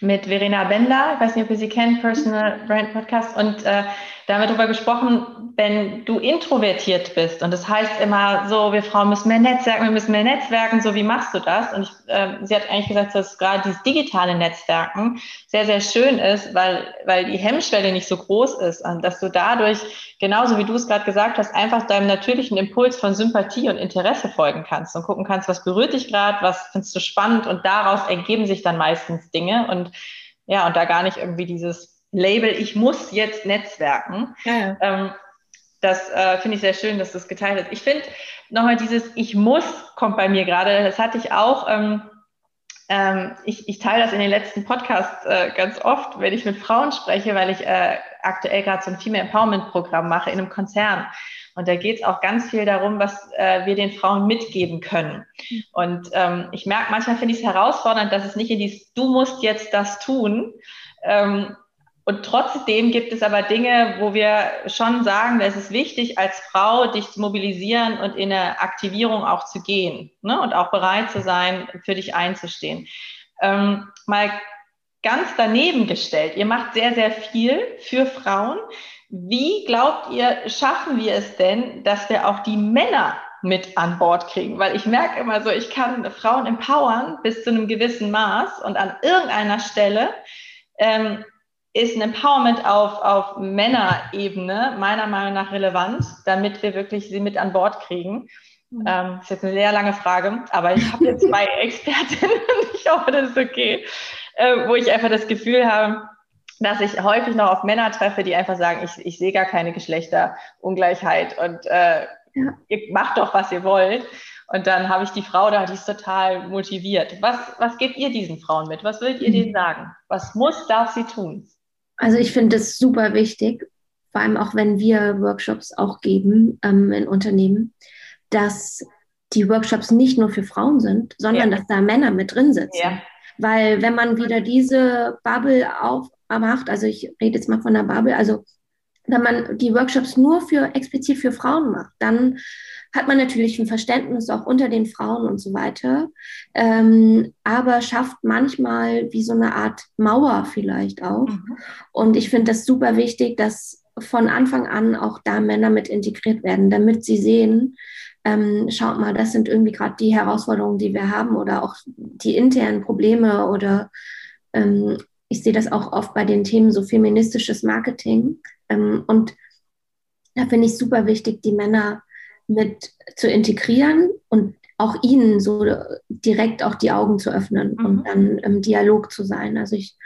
mit Verena Bender, ich weiß nicht, ob ihr sie kennt, Personal Brand Podcast, und äh, da haben wir darüber gesprochen, wenn du introvertiert bist. Und das heißt immer so, wir Frauen müssen mehr Netzwerken, wir müssen mehr Netzwerken, so wie machst du das? Und ich, äh, sie hat eigentlich gesagt, dass gerade dieses digitale Netzwerken sehr, sehr schön ist, weil, weil die Hemmschwelle nicht so groß ist. Und dass du dadurch, genauso wie du es gerade gesagt hast, einfach deinem natürlichen Impuls von Sympathie und Interesse folgen kannst und gucken kannst, was berührt dich gerade, was findest du spannend. Und daraus ergeben sich dann meistens Dinge. Und ja, und da gar nicht irgendwie dieses Label, ich muss jetzt netzwerken. Ja. Ähm, das äh, finde ich sehr schön, dass das geteilt ist. Ich finde nochmal dieses Ich muss kommt bei mir gerade. Das hatte ich auch. Ähm, ähm, ich, ich teile das in den letzten Podcasts äh, ganz oft, wenn ich mit Frauen spreche, weil ich äh, aktuell gerade so ein Female Empowerment Programm mache in einem Konzern. Und da geht es auch ganz viel darum, was äh, wir den Frauen mitgeben können. Und ähm, ich merke, manchmal finde ich es herausfordernd, dass es nicht in dieses Du musst jetzt das tun, ähm, und trotzdem gibt es aber Dinge, wo wir schon sagen, es ist wichtig, als Frau dich zu mobilisieren und in eine Aktivierung auch zu gehen ne? und auch bereit zu sein, für dich einzustehen. Ähm, mal ganz daneben gestellt, ihr macht sehr, sehr viel für Frauen. Wie glaubt ihr, schaffen wir es denn, dass wir auch die Männer mit an Bord kriegen? Weil ich merke immer so, ich kann Frauen empowern bis zu einem gewissen Maß und an irgendeiner Stelle ähm, ist ein Empowerment auf, auf Männerebene meiner Meinung nach relevant, damit wir wirklich sie mit an Bord kriegen. Mhm. Ähm, das ist jetzt eine sehr lange Frage, aber ich habe jetzt zwei Expertinnen und ich hoffe, das ist okay, äh, wo ich einfach das Gefühl habe, dass ich häufig noch auf Männer treffe, die einfach sagen, ich, ich sehe gar keine Geschlechterungleichheit und äh, ja. ihr macht doch, was ihr wollt. Und dann habe ich die Frau da, die ist total motiviert. Was, was gebt ihr diesen Frauen mit? Was würdet ihr mhm. denen sagen? Was muss, darf sie tun? Also ich finde es super wichtig, vor allem auch wenn wir Workshops auch geben ähm, in Unternehmen, dass die Workshops nicht nur für Frauen sind, sondern ja. dass da Männer mit drin sitzen. Ja. Weil wenn man wieder diese Bubble aufmacht, also ich rede jetzt mal von der Bubble, also wenn man die Workshops nur für explizit für Frauen macht, dann hat man natürlich ein Verständnis auch unter den Frauen und so weiter, ähm, aber schafft manchmal wie so eine Art Mauer vielleicht auch. Mhm. Und ich finde das super wichtig, dass von Anfang an auch da Männer mit integriert werden, damit sie sehen, ähm, schaut mal, das sind irgendwie gerade die Herausforderungen, die wir haben oder auch die internen Probleme oder ähm, ich sehe das auch oft bei den Themen so feministisches Marketing. Ähm, und da finde ich super wichtig, die Männer mit zu integrieren und auch ihnen so direkt auch die Augen zu öffnen mhm. und dann im Dialog zu sein. Also ich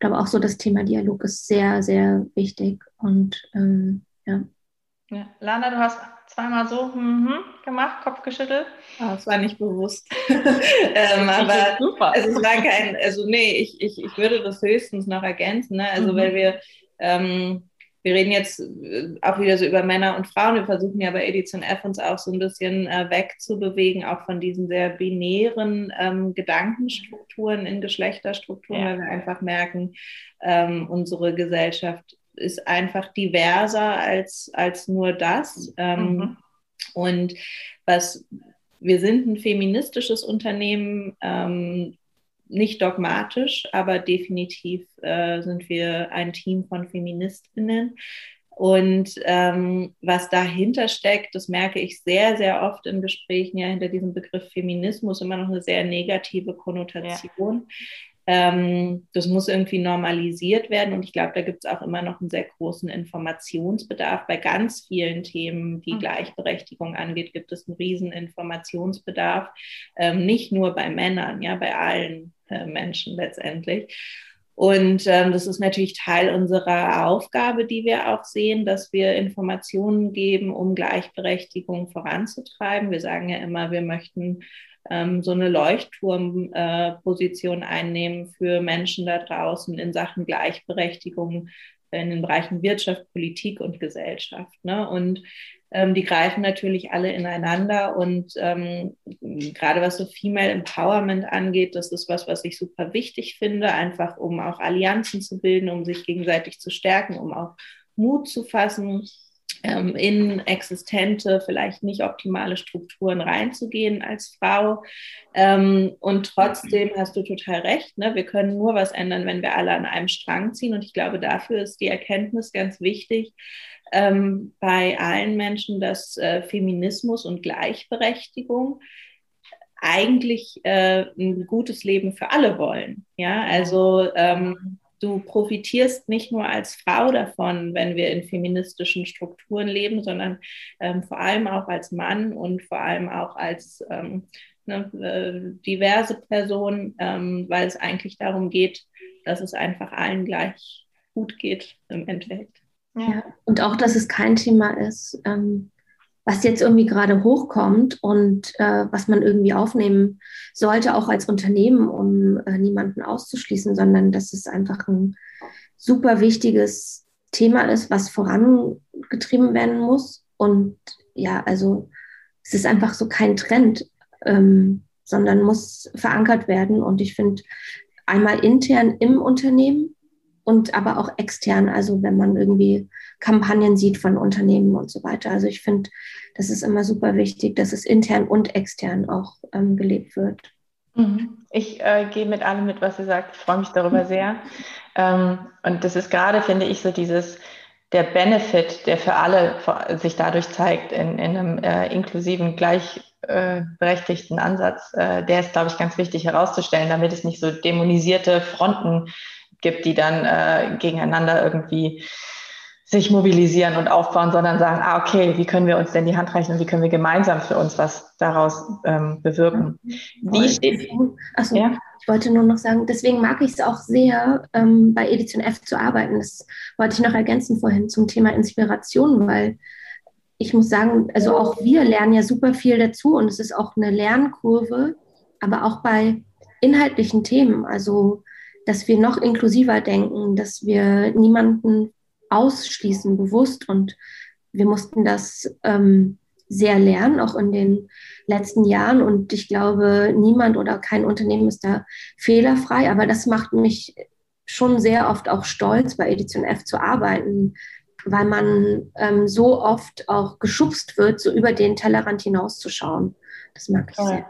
glaube auch so, das Thema Dialog ist sehr, sehr wichtig und ähm, ja. ja. Lana, du hast zweimal so mm -hmm, gemacht, Kopf geschüttelt. Oh, das war nicht bewusst. ähm, aber super. Also es war kein, also nee, ich, ich, ich würde das höchstens noch ergänzen, ne? also mhm. weil wir ähm, wir reden jetzt äh, auch wieder so über Männer und Frauen. Wir versuchen ja bei Edition F uns auch so ein bisschen äh, wegzubewegen, auch von diesen sehr binären ähm, Gedankenstrukturen in Geschlechterstrukturen, ja. weil wir einfach merken, ähm, unsere Gesellschaft ist einfach diverser als, als nur das. Ähm, mhm. Und was wir sind ein feministisches Unternehmen, ähm, nicht dogmatisch, aber definitiv äh, sind wir ein Team von Feministinnen. Und ähm, was dahinter steckt, das merke ich sehr, sehr oft in Gesprächen, ja, hinter diesem Begriff Feminismus immer noch eine sehr negative Konnotation. Ja. Ähm, das muss irgendwie normalisiert werden und ich glaube, da gibt es auch immer noch einen sehr großen Informationsbedarf. Bei ganz vielen Themen, die mhm. Gleichberechtigung angeht, gibt es einen riesen Informationsbedarf. Ähm, nicht nur bei Männern, ja, bei allen äh, Menschen letztendlich. Und ähm, das ist natürlich Teil unserer Aufgabe, die wir auch sehen, dass wir Informationen geben, um Gleichberechtigung voranzutreiben. Wir sagen ja immer, wir möchten ähm, so eine Leuchtturmposition äh, einnehmen für Menschen da draußen in Sachen Gleichberechtigung in den Bereichen Wirtschaft, Politik und Gesellschaft. Ne? Und ähm, die greifen natürlich alle ineinander. Und ähm, gerade was so Female Empowerment angeht, das ist was, was ich super wichtig finde, einfach um auch Allianzen zu bilden, um sich gegenseitig zu stärken, um auch Mut zu fassen ähm, in existente, vielleicht nicht optimale Strukturen reinzugehen als Frau. Ähm, und trotzdem hast du total recht, ne? wir können nur was ändern, wenn wir alle an einem Strang ziehen. Und ich glaube, dafür ist die Erkenntnis ganz wichtig ähm, bei allen Menschen, dass äh, Feminismus und Gleichberechtigung eigentlich äh, ein gutes Leben für alle wollen. Ja, also ähm, du profitierst nicht nur als Frau davon, wenn wir in feministischen Strukturen leben, sondern ähm, vor allem auch als Mann und vor allem auch als ähm, ne, äh, diverse Person, ähm, weil es eigentlich darum geht, dass es einfach allen gleich gut geht im Endeffekt. Ja, und auch, dass es kein Thema ist, ähm, was jetzt irgendwie gerade hochkommt und äh, was man irgendwie aufnehmen sollte, auch als Unternehmen, um äh, niemanden auszuschließen, sondern dass es einfach ein super wichtiges Thema ist, was vorangetrieben werden muss. Und ja, also es ist einfach so kein Trend, ähm, sondern muss verankert werden. Und ich finde, einmal intern im Unternehmen und aber auch extern, also wenn man irgendwie Kampagnen sieht von Unternehmen und so weiter. Also ich finde, das ist immer super wichtig, dass es intern und extern auch ähm, gelebt wird. Mhm. Ich äh, gehe mit allem mit, was ihr sagt. Ich freue mich darüber sehr. Ähm, und das ist gerade, finde ich, so dieses, der Benefit, der für alle sich dadurch zeigt, in, in einem äh, inklusiven, gleichberechtigten äh, Ansatz, äh, der ist, glaube ich, ganz wichtig herauszustellen, damit es nicht so dämonisierte Fronten gibt, die dann äh, gegeneinander irgendwie sich mobilisieren und aufbauen, sondern sagen, ah, okay, wie können wir uns denn die Hand reichen und wie können wir gemeinsam für uns was daraus ähm, bewirken? Wie steht Achso, ja? ich wollte nur noch sagen, deswegen mag ich es auch sehr, ähm, bei Edition F zu arbeiten. Das wollte ich noch ergänzen vorhin zum Thema Inspiration, weil ich muss sagen, also auch wir lernen ja super viel dazu und es ist auch eine Lernkurve, aber auch bei inhaltlichen Themen. Also dass wir noch inklusiver denken, dass wir niemanden ausschließen, bewusst. Und wir mussten das ähm, sehr lernen, auch in den letzten Jahren. Und ich glaube, niemand oder kein Unternehmen ist da fehlerfrei. Aber das macht mich schon sehr oft auch stolz, bei Edition F zu arbeiten, weil man ähm, so oft auch geschubst wird, so über den Tellerrand hinauszuschauen. Das mag ich sehr.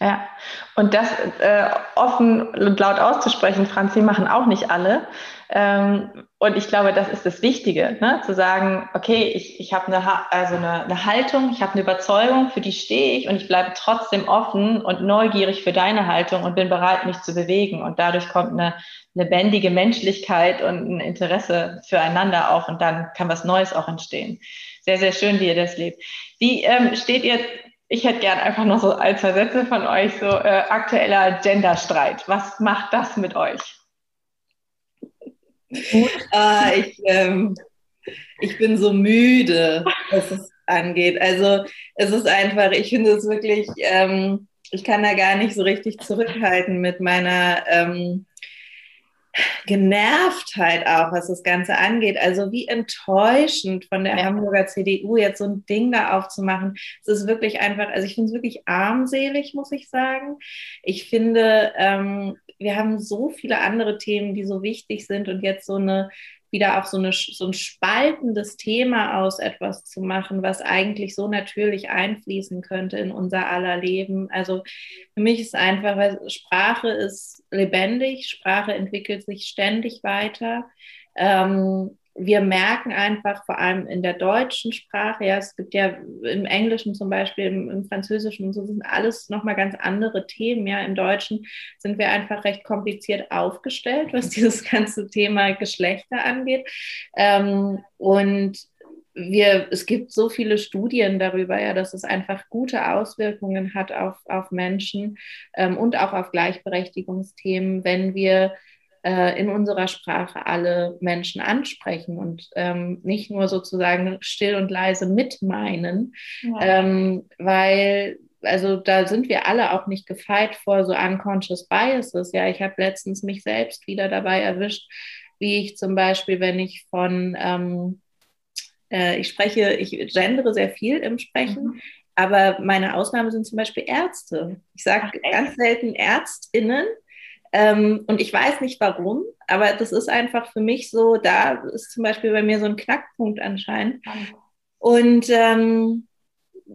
Ja, und das äh, offen und laut auszusprechen, Franzi, machen auch nicht alle. Ähm, und ich glaube, das ist das Wichtige, ne? zu sagen, okay, ich, ich habe eine, also eine, eine Haltung, ich habe eine Überzeugung, für die stehe ich und ich bleibe trotzdem offen und neugierig für deine Haltung und bin bereit, mich zu bewegen. Und dadurch kommt eine lebendige Menschlichkeit und ein Interesse füreinander auch und dann kann was Neues auch entstehen. Sehr, sehr schön, wie ihr das lebt. Wie ähm, steht ihr ich hätte gern einfach noch so ein, zwei Sätze von euch, so äh, aktueller Genderstreit. Was macht das mit euch? äh, ich, ähm, ich bin so müde, was es angeht. Also es ist einfach, ich finde es wirklich, ähm, ich kann da gar nicht so richtig zurückhalten mit meiner ähm, Genervtheit auch, was das Ganze angeht. Also wie enttäuschend von der ja. Hamburger CDU jetzt so ein Ding da aufzumachen. Es ist wirklich einfach, also ich finde es wirklich armselig, muss ich sagen. Ich finde, ähm, wir haben so viele andere Themen, die so wichtig sind und jetzt so eine wieder auch so, eine, so ein spaltendes Thema aus etwas zu machen, was eigentlich so natürlich einfließen könnte in unser aller Leben. Also für mich ist einfach, weil Sprache ist lebendig, Sprache entwickelt sich ständig weiter. Ähm, wir merken einfach, vor allem in der deutschen Sprache, ja, es gibt ja im Englischen zum Beispiel, im, im Französischen und so sind alles nochmal ganz andere Themen. Ja, im Deutschen sind wir einfach recht kompliziert aufgestellt, was dieses ganze Thema Geschlechter angeht. Ähm, und wir, es gibt so viele Studien darüber, ja, dass es einfach gute Auswirkungen hat auf, auf Menschen ähm, und auch auf Gleichberechtigungsthemen, wenn wir äh, in unserer Sprache alle Menschen ansprechen und ähm, nicht nur sozusagen still und leise mitmeinen, ja. ähm, weil also da sind wir alle auch nicht gefeit vor so unconscious biases. Ja, ich habe letztens mich selbst wieder dabei erwischt, wie ich zum Beispiel, wenn ich von, ähm, äh, ich spreche, ich gendere sehr viel im Sprechen, mhm. aber meine Ausnahme sind zum Beispiel Ärzte. Ich sage ganz selten ÄrztInnen. Ähm, und ich weiß nicht warum, aber das ist einfach für mich so, da ist zum Beispiel bei mir so ein Knackpunkt anscheinend. Und ähm,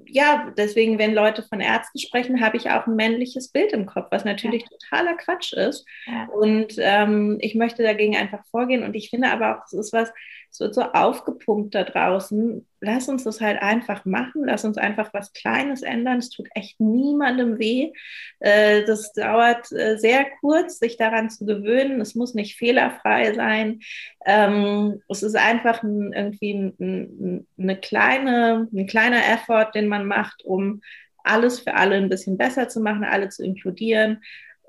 ja, deswegen, wenn Leute von Ärzten sprechen, habe ich auch ein männliches Bild im Kopf, was natürlich ja. totaler Quatsch ist. Ja. Und ähm, ich möchte dagegen einfach vorgehen. Und ich finde aber auch, es ist was, es wird so aufgepumpt da draußen. Lass uns das halt einfach machen. Lass uns einfach was Kleines ändern. Es tut echt niemandem weh. Äh, das dauert äh, sehr kurz, sich daran zu gewöhnen. Es muss nicht fehlerfrei sein. Ähm, es ist einfach ein, irgendwie ein, ein, eine kleine, ein kleiner Effort, den man macht, um alles für alle ein bisschen besser zu machen, alle zu inkludieren.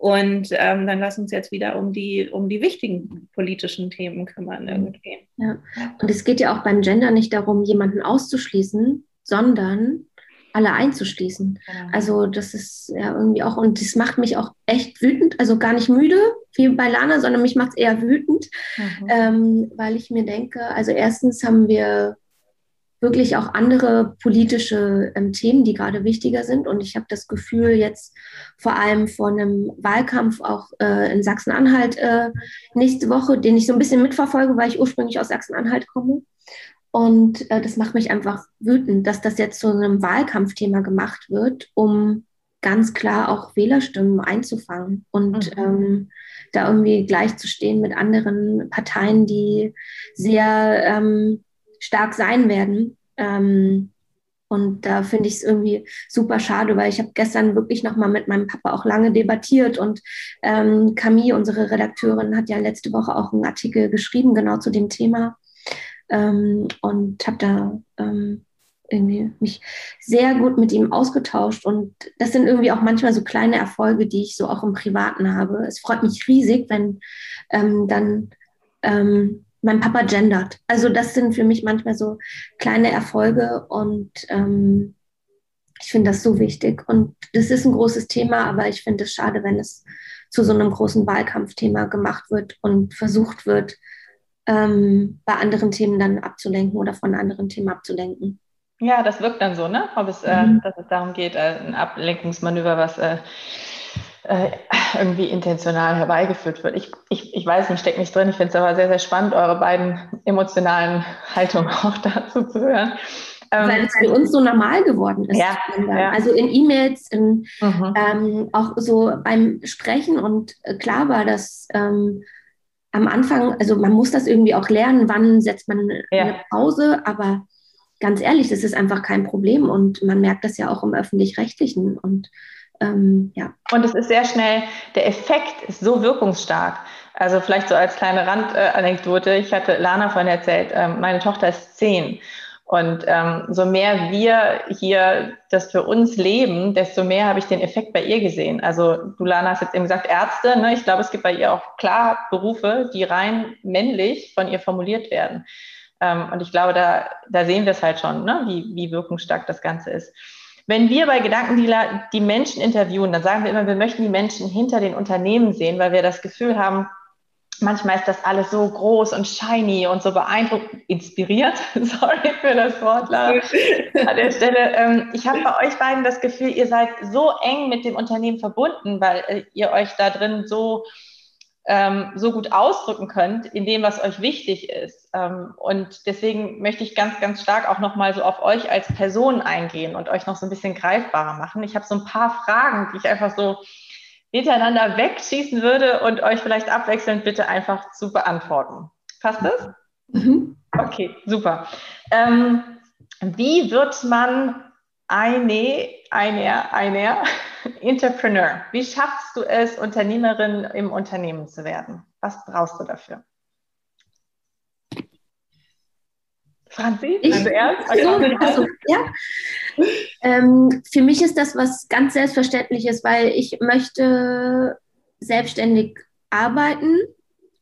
Und ähm, dann lass uns jetzt wieder um die, um die wichtigen politischen Themen kümmern irgendwie. Ja. Und es geht ja auch beim Gender nicht darum, jemanden auszuschließen, sondern alle einzuschließen. Genau. Also das ist ja irgendwie auch, und das macht mich auch echt wütend, also gar nicht müde, wie bei Lana, sondern mich macht es eher wütend, mhm. ähm, weil ich mir denke, also erstens haben wir wirklich auch andere politische ähm, Themen, die gerade wichtiger sind. Und ich habe das Gefühl, jetzt vor allem vor einem Wahlkampf auch äh, in Sachsen-Anhalt äh, nächste Woche, den ich so ein bisschen mitverfolge, weil ich ursprünglich aus Sachsen-Anhalt komme. Und äh, das macht mich einfach wütend, dass das jetzt zu einem Wahlkampfthema gemacht wird, um ganz klar auch Wählerstimmen einzufangen und mhm. ähm, da irgendwie gleichzustehen mit anderen Parteien, die sehr ähm, stark sein werden. Ähm, und da finde ich es irgendwie super schade, weil ich habe gestern wirklich nochmal mit meinem Papa auch lange debattiert und ähm, Camille, unsere Redakteurin, hat ja letzte Woche auch einen Artikel geschrieben, genau zu dem Thema. Ähm, und habe da ähm, irgendwie mich sehr gut mit ihm ausgetauscht. Und das sind irgendwie auch manchmal so kleine Erfolge, die ich so auch im Privaten habe. Es freut mich riesig, wenn ähm, dann ähm, mein Papa gendert. Also das sind für mich manchmal so kleine Erfolge und ähm, ich finde das so wichtig. Und das ist ein großes Thema, aber ich finde es schade, wenn es zu so einem großen Wahlkampfthema gemacht wird und versucht wird, ähm, bei anderen Themen dann abzulenken oder von anderen Themen abzulenken. Ja, das wirkt dann so, ne? Ob es, äh, mhm. dass es darum geht, äh, ein Ablenkungsmanöver, was äh, äh, irgendwie intentional herbeigeführt wird. Ich, ich, ich weiß nicht, stecke nicht drin. Ich finde es aber sehr, sehr spannend, eure beiden emotionalen Haltungen auch dazu zu hören. Ähm, Weil es für uns so normal geworden ist. Ja, ja. Also in E-Mails, mhm. ähm, auch so beim Sprechen. Und äh, klar war das ähm, am Anfang, also man muss das irgendwie auch lernen, wann setzt man ja. eine Pause, aber ganz ehrlich, das ist einfach kein Problem und man merkt das ja auch im öffentlich-rechtlichen und ähm, ja. Und es ist sehr schnell, der Effekt ist so wirkungsstark. Also vielleicht so als kleine Randanekdote, ich hatte Lana vorhin erzählt, ähm, meine Tochter ist zehn. Und ähm, so mehr wir hier das für uns leben, desto mehr habe ich den Effekt bei ihr gesehen. Also du, Lana, hast jetzt eben gesagt Ärzte. Ne? Ich glaube, es gibt bei ihr auch klar Berufe, die rein männlich von ihr formuliert werden. Ähm, und ich glaube, da, da sehen wir es halt schon, ne? wie, wie wirkungsstark das Ganze ist. Wenn wir bei Gedankendealer die Menschen interviewen, dann sagen wir immer, wir möchten die Menschen hinter den Unternehmen sehen, weil wir das Gefühl haben, manchmal ist das alles so groß und shiny und so beeindruckend, inspiriert. Sorry für das Wort, Lara, an der Stelle. Ähm, ich habe bei euch beiden das Gefühl, ihr seid so eng mit dem Unternehmen verbunden, weil äh, ihr euch da drin so ähm, so gut ausdrücken könnt in dem, was euch wichtig ist. Ähm, und deswegen möchte ich ganz, ganz stark auch nochmal so auf euch als Person eingehen und euch noch so ein bisschen greifbarer machen. Ich habe so ein paar Fragen, die ich einfach so hintereinander wegschießen würde und euch vielleicht abwechselnd bitte einfach zu beantworten. Passt das? Mhm. Okay, super. Ähm, wie wird man eine, eine, eine Entrepreneur. Wie schaffst du es, Unternehmerin im Unternehmen zu werden? Was brauchst du dafür? Franzi, ich, also erst? Also, ja. Ähm, für mich ist das was ganz Selbstverständliches, weil ich möchte selbstständig arbeiten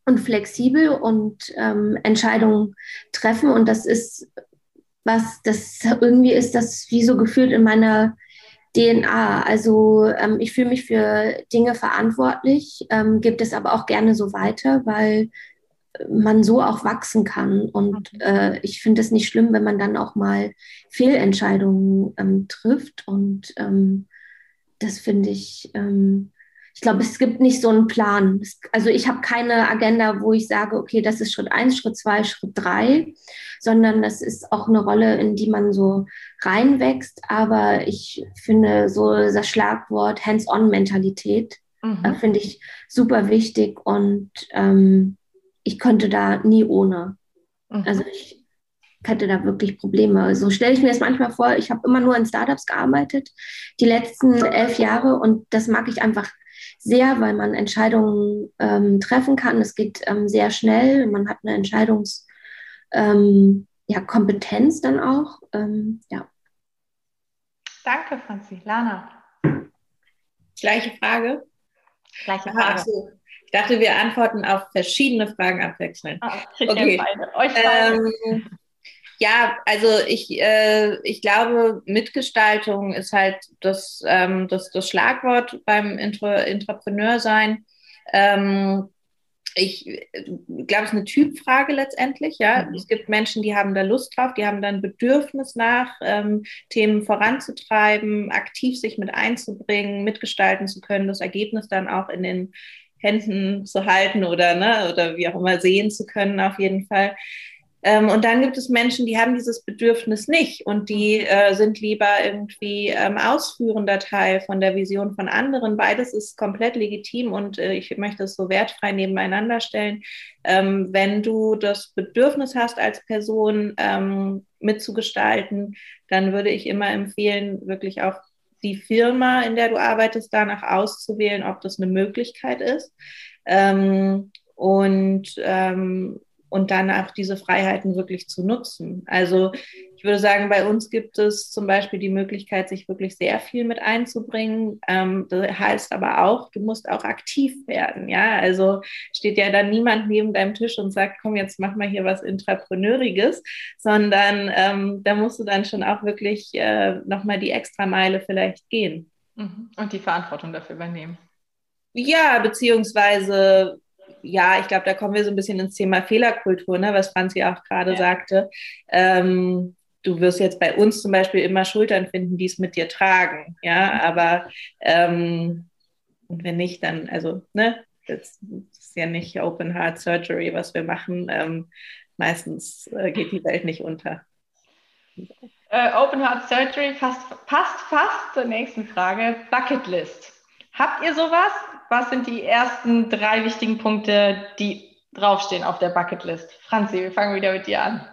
und flexibel und ähm, Entscheidungen treffen. Und das ist was, das irgendwie ist das wie so gefühlt in meiner DNA. Also ähm, ich fühle mich für Dinge verantwortlich, ähm, gibt es aber auch gerne so weiter, weil man so auch wachsen kann. Und mhm. äh, ich finde es nicht schlimm, wenn man dann auch mal Fehlentscheidungen ähm, trifft. Und ähm, das finde ich, ähm, ich glaube, es gibt nicht so einen Plan. Also ich habe keine Agenda, wo ich sage, okay, das ist Schritt eins, Schritt zwei, Schritt drei, sondern das ist auch eine Rolle, in die man so reinwächst. Aber ich finde so das Schlagwort Hands-on-Mentalität mhm. äh, finde ich super wichtig und ähm, ich könnte da nie ohne. Mhm. Also ich hätte da wirklich Probleme. So stelle ich mir das manchmal vor, ich habe immer nur in Startups gearbeitet, die letzten elf Jahre und das mag ich einfach sehr, weil man Entscheidungen ähm, treffen kann. Es geht ähm, sehr schnell, man hat eine Entscheidungskompetenz ähm, ja, dann auch. Ähm, ja. Danke, Franzi. Lana. Gleiche Frage. Gleiche Frage. Ach so. Ich dachte, wir antworten auf verschiedene Fragen abwechselnd. Ah, okay. Beide. Euch beide. Ähm, ja, also ich, äh, ich glaube, Mitgestaltung ist halt das, ähm, das, das Schlagwort beim Intra Intrapreneur sein. Ähm, ich glaube, es ist eine Typfrage letztendlich. Ja, mhm. es gibt Menschen, die haben da Lust drauf, die haben dann Bedürfnis nach, ähm, Themen voranzutreiben, aktiv sich mit einzubringen, mitgestalten zu können, das Ergebnis dann auch in den Händen zu halten oder, ne, oder wie auch immer sehen zu können, auf jeden Fall. Ähm, und dann gibt es Menschen, die haben dieses Bedürfnis nicht und die äh, sind lieber irgendwie ähm, ausführender Teil von der Vision von anderen. Beides ist komplett legitim und äh, ich möchte es so wertfrei nebeneinander stellen. Ähm, wenn du das Bedürfnis hast, als Person ähm, mitzugestalten, dann würde ich immer empfehlen, wirklich auch die Firma, in der du arbeitest, danach auszuwählen, ob das eine Möglichkeit ist. Ähm, und, ähm, und dann auch diese Freiheiten wirklich zu nutzen. Also ich würde sagen, bei uns gibt es zum Beispiel die Möglichkeit, sich wirklich sehr viel mit einzubringen. Ähm, das heißt aber auch, du musst auch aktiv werden. Ja, also steht ja dann niemand neben deinem Tisch und sagt, komm, jetzt mach mal hier was Intrapreneuriges, sondern ähm, da musst du dann schon auch wirklich äh, nochmal die extra Meile vielleicht gehen. Mhm. Und die Verantwortung dafür übernehmen. Ja, beziehungsweise ja, ich glaube, da kommen wir so ein bisschen ins Thema Fehlerkultur, ne, was Franzi auch gerade ja. sagte. Ähm, du wirst jetzt bei uns zum Beispiel immer Schultern finden, die es mit dir tragen, ja, aber ähm, und wenn nicht, dann, also, ne, das ist ja nicht Open Heart Surgery, was wir machen. Ähm, meistens äh, geht die Welt nicht unter. Äh, Open Heart Surgery passt, passt fast zur nächsten Frage. Bucket List. Habt ihr sowas? Was sind die ersten drei wichtigen Punkte, die draufstehen auf der Bucketlist? Franzi, wir fangen wieder mit dir an.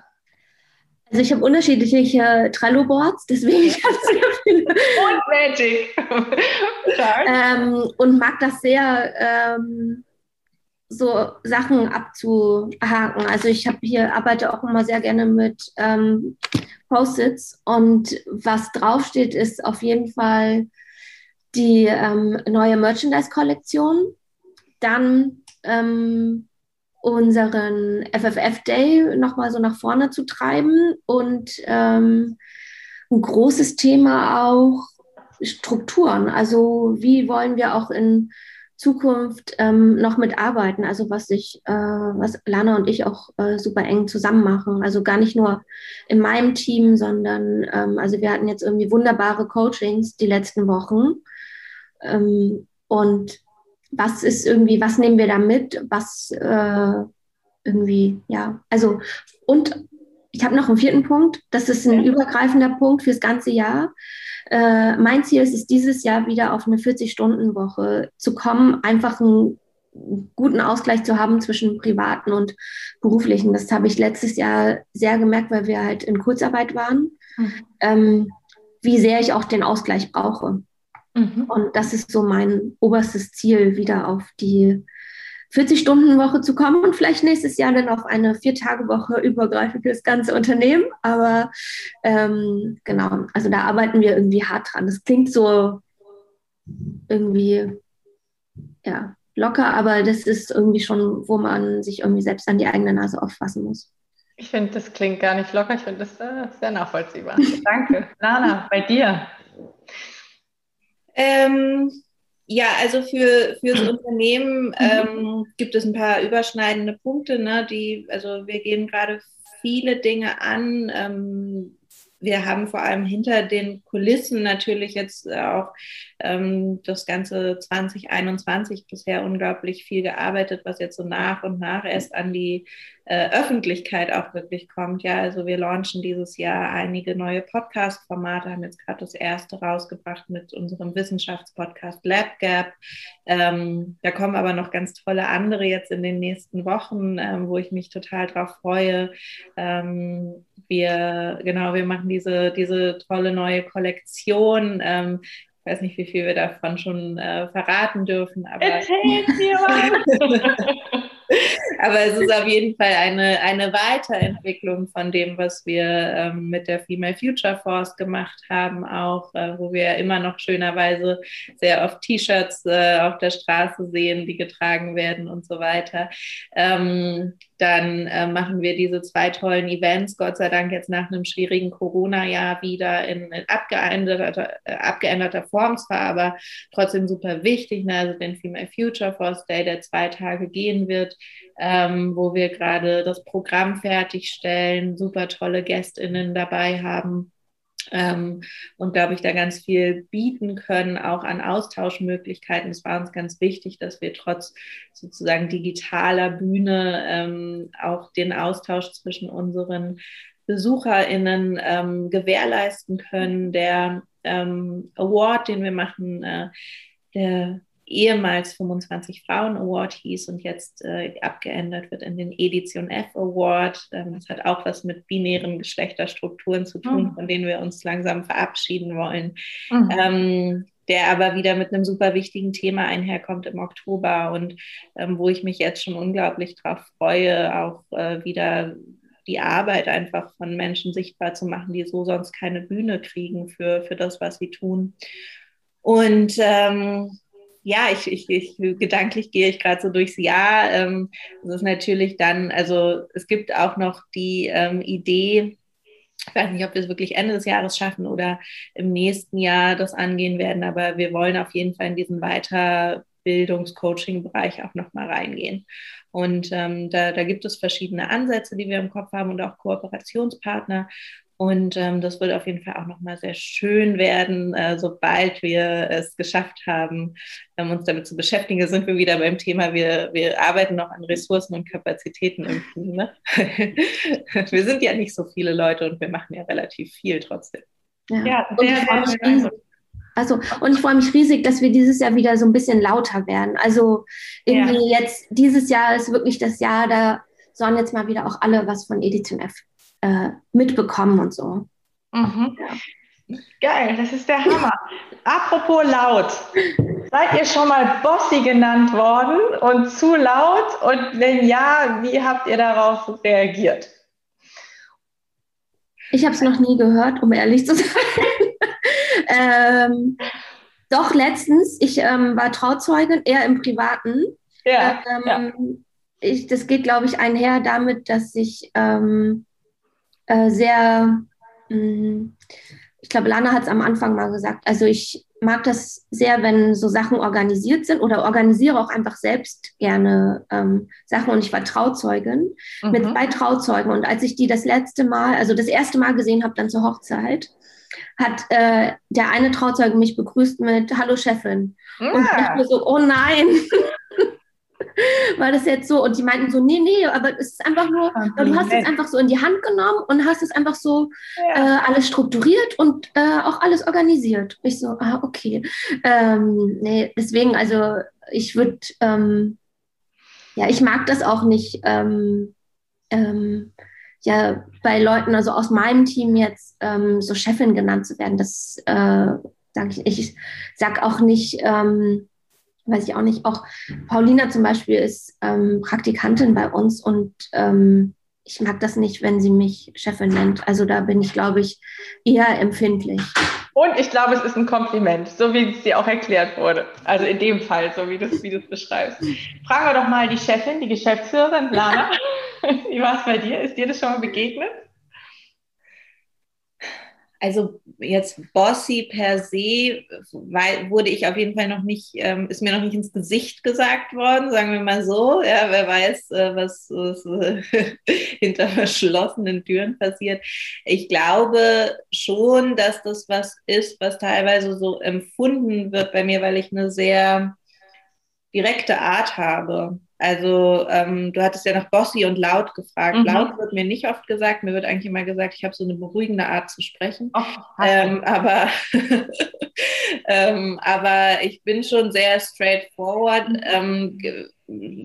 Also ich habe unterschiedliche Trello-Boards, deswegen ich habe sehr viele. Und Magic. ähm, und mag das sehr, ähm, so Sachen abzuhaken. Also ich habe hier arbeite auch immer sehr gerne mit ähm, Post-its und was draufsteht, ist auf jeden Fall die ähm, neue Merchandise-Kollektion. Dann ähm, unseren FFF Day nochmal so nach vorne zu treiben und ähm, ein großes Thema auch Strukturen. Also wie wollen wir auch in Zukunft ähm, noch mitarbeiten? Also was ich, äh, was Lana und ich auch äh, super eng zusammen machen. Also gar nicht nur in meinem Team, sondern ähm, also wir hatten jetzt irgendwie wunderbare Coachings die letzten Wochen. Ähm, und was ist irgendwie, was nehmen wir da mit? Was äh, irgendwie, ja, also und ich habe noch einen vierten Punkt, das ist ein übergreifender Punkt fürs ganze Jahr. Äh, mein Ziel ist es, dieses Jahr wieder auf eine 40-Stunden-Woche zu kommen, einfach einen guten Ausgleich zu haben zwischen privaten und beruflichen. Das habe ich letztes Jahr sehr gemerkt, weil wir halt in Kurzarbeit waren, mhm. ähm, wie sehr ich auch den Ausgleich brauche. Mhm. Und das ist so mein oberstes Ziel, wieder auf die 40-Stunden-Woche zu kommen und vielleicht nächstes Jahr dann auf eine Vier-Tage-Woche übergreifend für das ganze Unternehmen. Aber ähm, genau, also da arbeiten wir irgendwie hart dran. Das klingt so irgendwie ja, locker, aber das ist irgendwie schon, wo man sich irgendwie selbst an die eigene Nase auffassen muss. Ich finde, das klingt gar nicht locker. Ich finde das äh, sehr nachvollziehbar. Danke. Lana, bei dir? Ähm, Ja, also für fürs Unternehmen mhm. ähm, gibt es ein paar überschneidende Punkte, ne, die, also wir gehen gerade viele Dinge an, ähm, wir haben vor allem hinter den Kulissen natürlich jetzt auch ähm, das ganze 2021 bisher unglaublich viel gearbeitet, was jetzt so nach und nach erst an die äh, Öffentlichkeit auch wirklich kommt. Ja, also wir launchen dieses Jahr einige neue Podcast-Formate, haben jetzt gerade das erste rausgebracht mit unserem Wissenschaftspodcast LabGap. Ähm, da kommen aber noch ganz tolle andere jetzt in den nächsten Wochen, ähm, wo ich mich total drauf freue. Ähm, wir, genau, wir machen diese, diese tolle neue Kollektion. Ähm, ich weiß nicht, wie viel wir davon schon äh, verraten dürfen. Aber Erzählt mir was! Aber es ist auf jeden Fall eine, eine Weiterentwicklung von dem, was wir ähm, mit der Female Future Force gemacht haben, auch äh, wo wir immer noch schönerweise sehr oft T-Shirts äh, auf der Straße sehen, die getragen werden und so weiter. Ähm, dann äh, machen wir diese zwei tollen Events, Gott sei Dank jetzt nach einem schwierigen Corona-Jahr wieder in, in abgeänderter, äh, abgeänderter Form zwar, aber trotzdem super wichtig. Ne? Also den Female Future Force Day, der zwei Tage gehen wird, ähm, wo wir gerade das Programm fertigstellen, super tolle GästInnen dabei haben. Ähm, und glaube ich, da ganz viel bieten können, auch an Austauschmöglichkeiten. Es war uns ganz wichtig, dass wir trotz sozusagen digitaler Bühne ähm, auch den Austausch zwischen unseren BesucherInnen ähm, gewährleisten können. Der ähm, Award, den wir machen, äh, der ehemals 25 Frauen Award hieß und jetzt äh, abgeändert wird in den Edition F Award. Ähm, das hat auch was mit binären Geschlechterstrukturen zu tun, mhm. von denen wir uns langsam verabschieden wollen. Mhm. Ähm, der aber wieder mit einem super wichtigen Thema einherkommt im Oktober und ähm, wo ich mich jetzt schon unglaublich drauf freue, auch äh, wieder die Arbeit einfach von Menschen sichtbar zu machen, die so sonst keine Bühne kriegen für, für das, was sie tun. Und ähm, ja, ich, ich, ich gedanklich gehe ich gerade so durchs Jahr. Ähm, ist natürlich dann, also es gibt auch noch die ähm, Idee, ich weiß nicht, ob wir es wirklich Ende des Jahres schaffen oder im nächsten Jahr das angehen werden, aber wir wollen auf jeden Fall in diesen Weiterbildungs-Coaching-Bereich auch nochmal reingehen. Und ähm, da, da gibt es verschiedene Ansätze, die wir im Kopf haben und auch Kooperationspartner. Und ähm, das wird auf jeden Fall auch nochmal sehr schön werden, äh, sobald wir es geschafft haben, ähm, uns damit zu beschäftigen. Da sind wir wieder beim Thema, wir, wir arbeiten noch an Ressourcen und Kapazitäten im Team. Ne? wir sind ja nicht so viele Leute und wir machen ja relativ viel trotzdem. Ja, ja sehr, sehr, sehr also, und ich freue mich riesig, dass wir dieses Jahr wieder so ein bisschen lauter werden. Also, irgendwie ja. jetzt, dieses Jahr ist wirklich das Jahr, da sollen jetzt mal wieder auch alle was von Edition F äh, mitbekommen und so. Mhm. Ja. Geil, das ist der Hammer. Apropos laut. Seid ihr schon mal Bossy genannt worden und zu laut? Und wenn ja, wie habt ihr darauf reagiert? Ich habe es noch nie gehört, um ehrlich zu sein. ähm, doch, letztens, ich ähm, war Trauzeugin, eher im Privaten. Ja, ähm, ja. Ich, das geht, glaube ich, einher damit, dass ich ähm, äh, sehr, mh, mm, ich glaube, Lana hat es am Anfang mal gesagt, also ich mag das sehr, wenn so Sachen organisiert sind oder organisiere auch einfach selbst gerne ähm, Sachen und ich war Trauzeugin mhm. mit zwei Trauzeugen und als ich die das letzte Mal, also das erste Mal gesehen habe, dann zur Hochzeit, hat äh, der eine Trauzeuge mich begrüßt mit Hallo Chefin. Ja. Und ich dachte so, oh nein, war das jetzt so? Und die meinten so, nee, nee, aber es ist einfach nur, du hast es einfach so in die Hand genommen und hast es einfach so ja. äh, alles strukturiert und äh, auch alles organisiert. Ich so, ah, okay. Ähm, nee, deswegen, also ich würde, ähm, ja, ich mag das auch nicht, ähm, ähm, ja, bei Leuten, also aus meinem Team jetzt ähm, so Chefin genannt zu werden. Das äh, sage ich, ich sag auch nicht, ähm, weiß ich auch nicht, auch Paulina zum Beispiel ist ähm, Praktikantin bei uns und ähm, ich mag das nicht, wenn sie mich Chefin nennt. Also da bin ich, glaube ich, eher empfindlich. Und ich glaube, es ist ein Kompliment, so wie es dir auch erklärt wurde. Also in dem Fall, so wie du es wie beschreibst. Fragen wir doch mal die Chefin, die Geschäftsführerin, Lana. wie war es bei dir? Ist dir das schon mal begegnet? Also jetzt Bossy per se, weil, wurde ich auf jeden Fall noch nicht, ähm, ist mir noch nicht ins Gesicht gesagt worden, sagen wir mal so. Ja, wer weiß, äh, was, was äh, hinter verschlossenen Türen passiert. Ich glaube schon, dass das was ist, was teilweise so empfunden wird bei mir, weil ich eine sehr direkte Art habe. Also ähm, du hattest ja nach Bossy und laut gefragt. Mhm. Laut wird mir nicht oft gesagt. Mir wird eigentlich immer gesagt, ich habe so eine beruhigende Art zu sprechen. Oh, ähm, aber, ähm, aber ich bin schon sehr straightforward, mhm. ähm,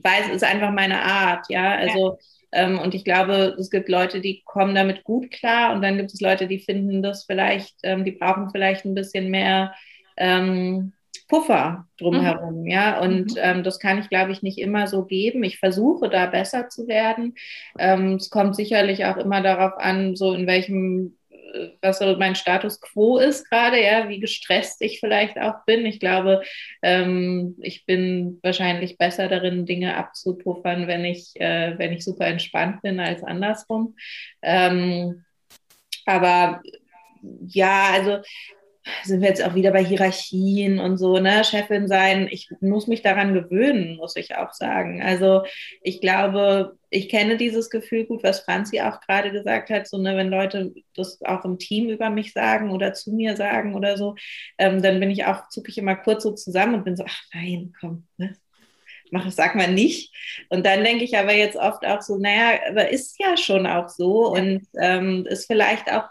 weil es ist einfach meine Art. Ja, also ja. Ähm, und ich glaube, es gibt Leute, die kommen damit gut klar und dann gibt es Leute, die finden das vielleicht, ähm, die brauchen vielleicht ein bisschen mehr. Ähm, Puffer drumherum, mhm. ja. Und mhm. ähm, das kann ich, glaube ich, nicht immer so geben. Ich versuche da besser zu werden. Ähm, es kommt sicherlich auch immer darauf an, so in welchem, äh, was so mein Status quo ist gerade, ja, wie gestresst ich vielleicht auch bin. Ich glaube, ähm, ich bin wahrscheinlich besser darin, Dinge abzupuffern, wenn ich, äh, wenn ich super entspannt bin, als andersrum. Ähm, aber ja, also sind wir jetzt auch wieder bei Hierarchien und so, ne, Chefin sein. Ich muss mich daran gewöhnen, muss ich auch sagen. Also ich glaube, ich kenne dieses Gefühl gut, was Franzi auch gerade gesagt hat, so, ne, wenn Leute das auch im Team über mich sagen oder zu mir sagen oder so, ähm, dann bin ich auch, zucke ich immer kurz so zusammen und bin so, ach nein, komm, ne, mach, sag mal nicht. Und dann denke ich aber jetzt oft auch so, naja, aber ist ja schon auch so und ähm, ist vielleicht auch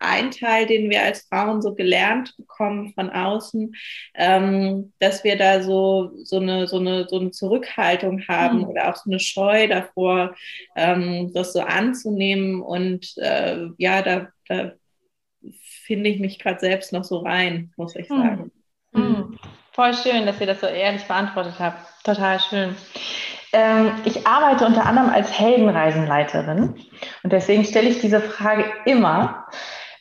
ein Teil, den wir als Frauen so gelernt bekommen von außen, ähm, dass wir da so, so, eine, so, eine, so eine Zurückhaltung haben mhm. oder auch so eine Scheu davor, ähm, das so anzunehmen. Und äh, ja, da, da finde ich mich gerade selbst noch so rein, muss ich hm. sagen. Mhm. Voll schön, dass ihr das so ehrlich beantwortet habt. Total schön. Ähm, ich arbeite unter anderem als Heldenreisenleiterin und deswegen stelle ich diese Frage immer.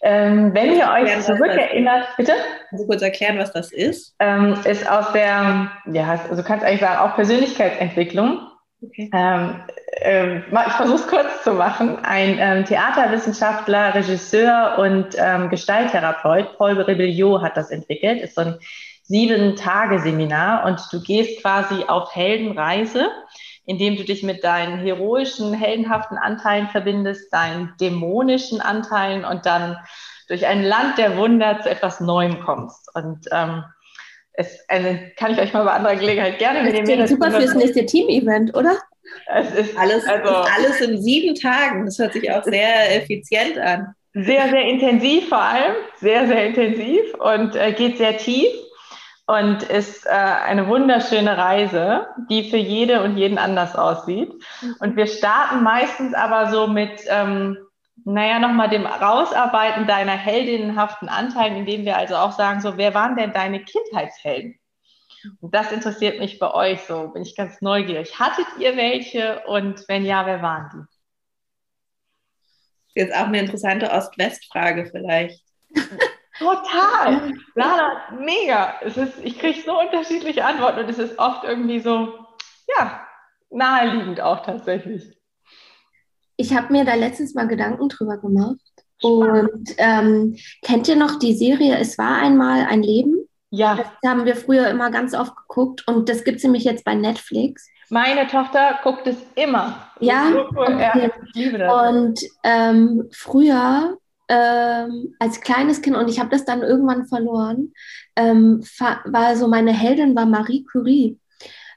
Ähm, wenn ihr euch zurückerinnert, bitte? Kannst du kurz erklären, was das ist? Ähm, ist aus der, ja, also du kannst eigentlich sagen, auch Persönlichkeitsentwicklung. Okay. Ähm, äh, ich versuche es kurz zu machen. Ein ähm, Theaterwissenschaftler, Regisseur und ähm, Gestalttherapeut, Paul Rebelliot, hat das entwickelt. Ist so ein sieben Tage Seminar und du gehst quasi auf Heldenreise, indem du dich mit deinen heroischen, heldenhaften Anteilen verbindest, deinen dämonischen Anteilen und dann durch ein Land der Wunder zu etwas Neuem kommst. Und ähm, es also kann ich euch mal bei anderer Gelegenheit gerne mitnehmen. Das klingt super fürs nächste Team-Event, oder? Es ist alles, also, alles in sieben Tagen. Das hört sich auch sehr effizient an. Sehr, sehr intensiv vor allem. Sehr, sehr intensiv und äh, geht sehr tief und ist äh, eine wunderschöne Reise, die für jede und jeden anders aussieht. Mhm. Und wir starten meistens aber so mit, ähm, naja, nochmal dem Rausarbeiten deiner heldinnenhaften Anteilen, indem wir also auch sagen, so, wer waren denn deine Kindheitshelden? Und das interessiert mich bei euch so, bin ich ganz neugierig. Hattet ihr welche und wenn ja, wer waren die? Jetzt auch eine interessante Ost-West-Frage vielleicht. Total. Lana, mega. Es ist, ich kriege so unterschiedliche Antworten und es ist oft irgendwie so, ja, naheliegend auch tatsächlich. Ich habe mir da letztens mal Gedanken drüber gemacht. Und ähm, kennt ihr noch die Serie Es war einmal ein Leben? Ja. Das haben wir früher immer ganz oft geguckt und das gibt es nämlich jetzt bei Netflix. Meine Tochter guckt es immer. Ja, okay. ja ich liebe das. Und ähm, früher ähm, als kleines Kind, und ich habe das dann irgendwann verloren, ähm, war so meine Heldin war Marie Curie.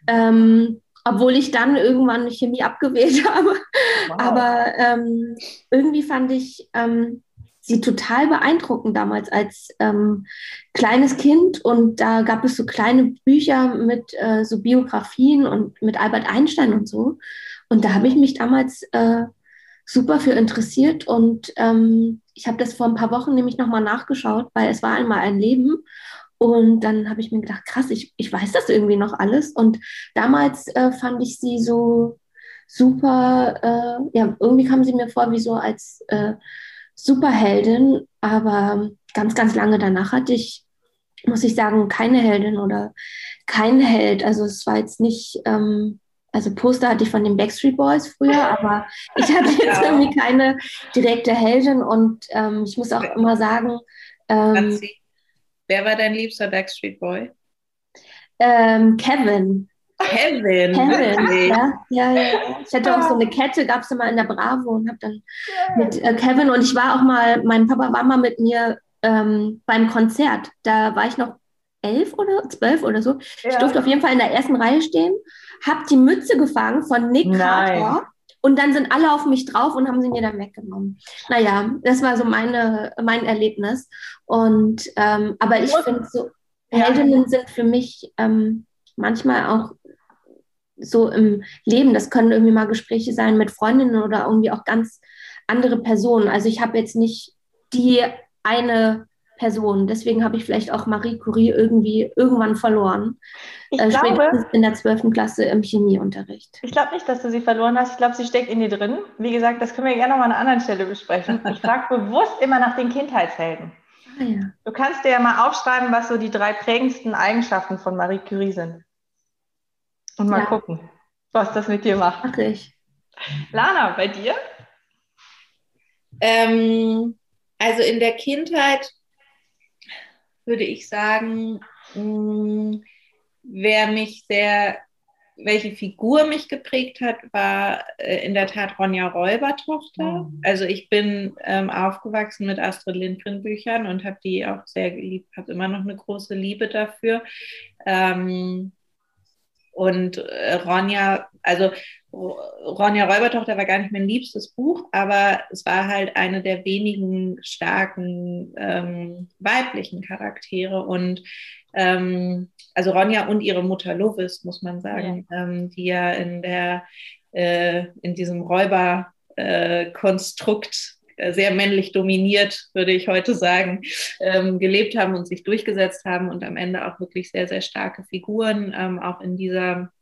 Ähm, obwohl ich dann irgendwann Chemie abgewählt habe. Wow. Aber ähm, irgendwie fand ich ähm, sie total beeindruckend damals als ähm, kleines Kind. Und da gab es so kleine Bücher mit äh, so Biografien und mit Albert Einstein und so. Und da habe ich mich damals äh, super für interessiert und ähm, ich habe das vor ein paar Wochen nämlich nochmal nachgeschaut, weil es war einmal ein Leben. Und dann habe ich mir gedacht, krass, ich, ich weiß das irgendwie noch alles. Und damals äh, fand ich sie so super, äh, ja, irgendwie kam sie mir vor wie so als äh, Superheldin, aber ganz, ganz lange danach hatte ich, muss ich sagen, keine Heldin oder kein Held. Also es war jetzt nicht, ähm, also Poster hatte ich von den Backstreet Boys früher, aber ich hatte jetzt irgendwie keine direkte Heldin und ähm, ich muss auch immer sagen. Ähm, Wer war dein liebster Backstreet Boy? Ähm, Kevin. Kevin. Kevin, ja, ja, ja. Ich hatte auch so eine Kette, gab es immer in der Bravo und habe dann mit äh, Kevin und ich war auch mal, mein Papa war mal mit mir ähm, beim Konzert. Da war ich noch elf oder zwölf oder so. Ja. Ich durfte auf jeden Fall in der ersten Reihe stehen, habe die Mütze gefangen von Nick Carter. Und dann sind alle auf mich drauf und haben sie mir dann weggenommen. Naja, das war so meine, mein Erlebnis. Und ähm, aber ich finde so, Heldinnen sind für mich ähm, manchmal auch so im Leben. Das können irgendwie mal Gespräche sein mit Freundinnen oder irgendwie auch ganz andere Personen. Also ich habe jetzt nicht die eine Person. Deswegen habe ich vielleicht auch Marie Curie irgendwie irgendwann verloren. Ich äh, glaube, in der 12. Klasse im Chemieunterricht. Ich glaube nicht, dass du sie verloren hast. Ich glaube, sie steckt in dir drin. Wie gesagt, das können wir gerne noch mal an einer anderen Stelle besprechen. Ich frage bewusst immer nach den Kindheitshelden. Ah, ja. Du kannst dir ja mal aufschreiben, was so die drei prägendsten Eigenschaften von Marie Curie sind. Und mal ja. gucken, was das mit dir macht. Mach ich. Lana, bei dir? Ähm, also in der Kindheit würde ich sagen, mh, mm, wer mich sehr, welche Figur mich geprägt hat, war äh, in der Tat Ronja Räubertochter. Mhm. Also ich bin ähm, aufgewachsen mit Astrid Lindgren Büchern und habe die auch sehr geliebt, habe immer noch eine große Liebe dafür. Ähm, und äh, Ronja, also Ronja Räubertochter war gar nicht mein liebstes Buch, aber es war halt eine der wenigen starken ähm, weiblichen Charaktere. Und ähm, also Ronja und ihre Mutter Lovis, muss man sagen, ja. Ähm, die ja in der äh, in diesem Räuberkonstrukt äh, sehr männlich dominiert, würde ich heute sagen, ähm, gelebt haben und sich durchgesetzt haben und am Ende auch wirklich sehr, sehr starke Figuren ähm, auch in dieser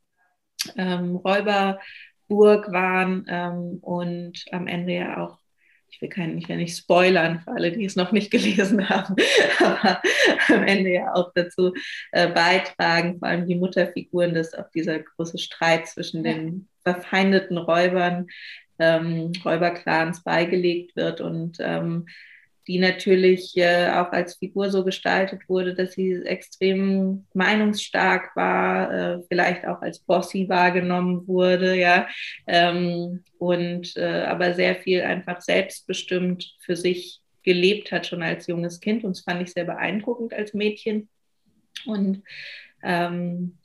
ähm, Räuberburg waren ähm, und am Ende ja auch ich will, keinen, ich will nicht spoilern für alle, die es noch nicht gelesen haben, aber am Ende ja auch dazu äh, beitragen, vor allem die Mutterfiguren, dass auch dieser große Streit zwischen den verfeindeten Räubern ähm, Räuberclans beigelegt wird und ähm, die natürlich äh, auch als Figur so gestaltet wurde, dass sie extrem meinungsstark war, äh, vielleicht auch als bossy wahrgenommen wurde, ja, ähm, und äh, aber sehr viel einfach selbstbestimmt für sich gelebt hat, schon als junges Kind. Und das fand ich sehr beeindruckend als Mädchen. Und ähm,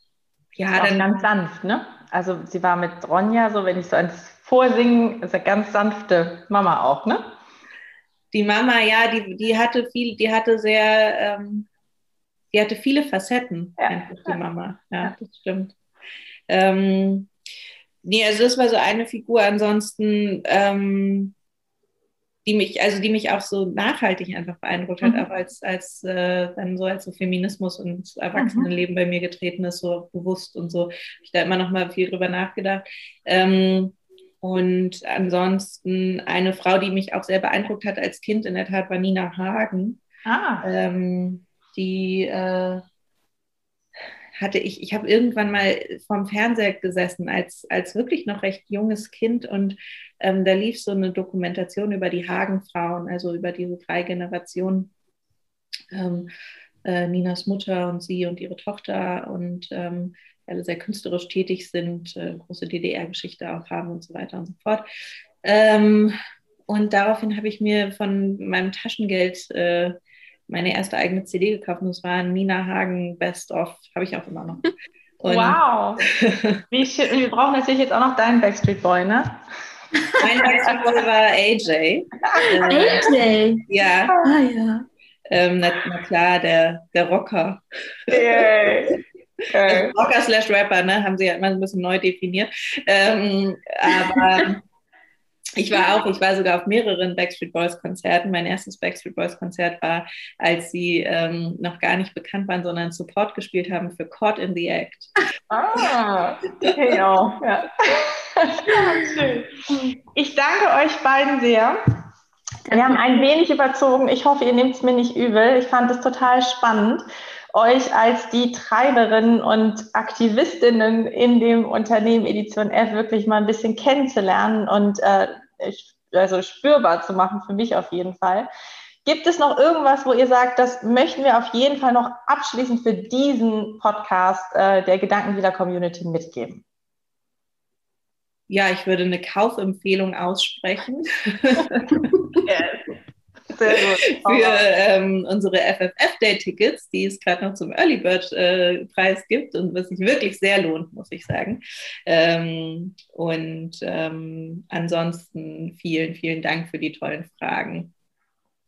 ja, dann ganz sanft, ne? Also sie war mit Ronja, so wenn ich so ans Vorsingen, ist eine ganz sanfte Mama auch, ne? Die Mama, ja, die, die hatte viel, die hatte sehr, ähm, die hatte viele Facetten, ja. einfach die Mama. Ja, das stimmt. Ähm, nee, also das war so eine Figur. Ansonsten, ähm, die mich, also die mich auch so nachhaltig einfach beeindruckt hat, mhm. auch als, als äh, dann so als so Feminismus und Erwachsenenleben mhm. bei mir getreten ist, so bewusst und so, habe ich da immer noch mal viel drüber nachgedacht. Ähm, und ansonsten eine Frau, die mich auch sehr beeindruckt hat als Kind, in der Tat war Nina Hagen. Ah. Ähm, die äh, hatte ich, ich habe irgendwann mal vorm Fernseher gesessen als, als wirklich noch recht junges Kind und ähm, da lief so eine Dokumentation über die Hagen-Frauen, also über diese drei Generationen. Ähm, äh, Ninas Mutter und sie und ihre Tochter und ähm, alle sehr künstlerisch tätig sind, äh, große DDR-Geschichte auch haben und so weiter und so fort. Ähm, und daraufhin habe ich mir von meinem Taschengeld äh, meine erste eigene CD gekauft und das war Nina Hagen Best of, habe ich auch immer noch. Und wow! Wie schön. Wir brauchen natürlich jetzt auch noch deinen Backstreet Boy, ne? Mein Backstreet Boy war AJ. AJ? Ja. Ah, ja. Ähm, na, na, klar, der, der Rocker. Yay. Okay. Also Rocker slash Rapper, ne? Haben sie ja immer ein bisschen neu definiert. Ähm, aber ich war auch, ich war sogar auf mehreren Backstreet Boys Konzerten. Mein erstes Backstreet Boys Konzert war, als sie ähm, noch gar nicht bekannt waren, sondern Support gespielt haben für Caught in the Act. Ah, genau. Ja. schön. Ich danke euch beiden sehr. Wir haben ein wenig überzogen. Ich hoffe, ihr nehmt es mir nicht übel. Ich fand es total spannend. Euch als die Treiberinnen und Aktivistinnen in dem Unternehmen Edition F wirklich mal ein bisschen kennenzulernen und äh, also spürbar zu machen, für mich auf jeden Fall. Gibt es noch irgendwas, wo ihr sagt, das möchten wir auf jeden Fall noch abschließend für diesen Podcast äh, der Gedankendealer Community mitgeben? Ja, ich würde eine Kaufempfehlung aussprechen. Gut. Für ähm, unsere FFF-Day-Tickets, die es gerade noch zum Early Bird-Preis äh, gibt und was sich wirklich sehr lohnt, muss ich sagen. Ähm, und ähm, ansonsten vielen, vielen Dank für die tollen Fragen.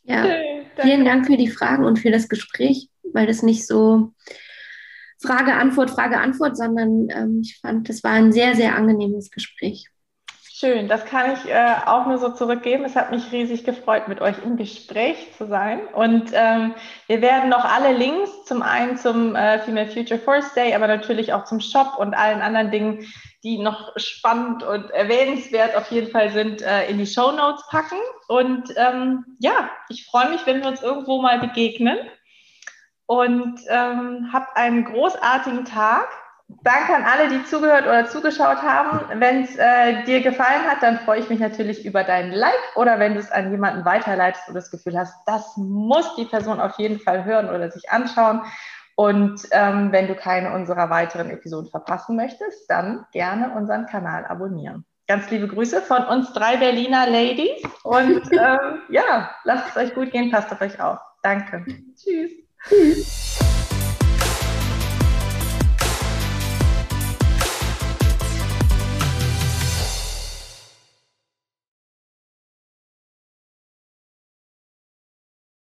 Ja, vielen Dank für die Fragen und für das Gespräch, weil das nicht so Frage, Antwort, Frage, Antwort, sondern ähm, ich fand, das war ein sehr, sehr angenehmes Gespräch. Schön, das kann ich äh, auch nur so zurückgeben. Es hat mich riesig gefreut, mit euch im Gespräch zu sein. Und ähm, wir werden noch alle Links, zum einen zum äh, Female Future Force Day, aber natürlich auch zum Shop und allen anderen Dingen, die noch spannend und erwähnenswert auf jeden Fall sind, äh, in die Show Notes packen. Und ähm, ja, ich freue mich, wenn wir uns irgendwo mal begegnen. Und ähm, habt einen großartigen Tag. Danke an alle, die zugehört oder zugeschaut haben. Wenn es äh, dir gefallen hat, dann freue ich mich natürlich über deinen Like oder wenn du es an jemanden weiterleitest und das Gefühl hast, das muss die Person auf jeden Fall hören oder sich anschauen. Und ähm, wenn du keine unserer weiteren Episoden verpassen möchtest, dann gerne unseren Kanal abonnieren. Ganz liebe Grüße von uns drei Berliner Ladies und ähm, ja, lasst es euch gut gehen, passt auf euch auf. Danke. Tschüss. Tschüss.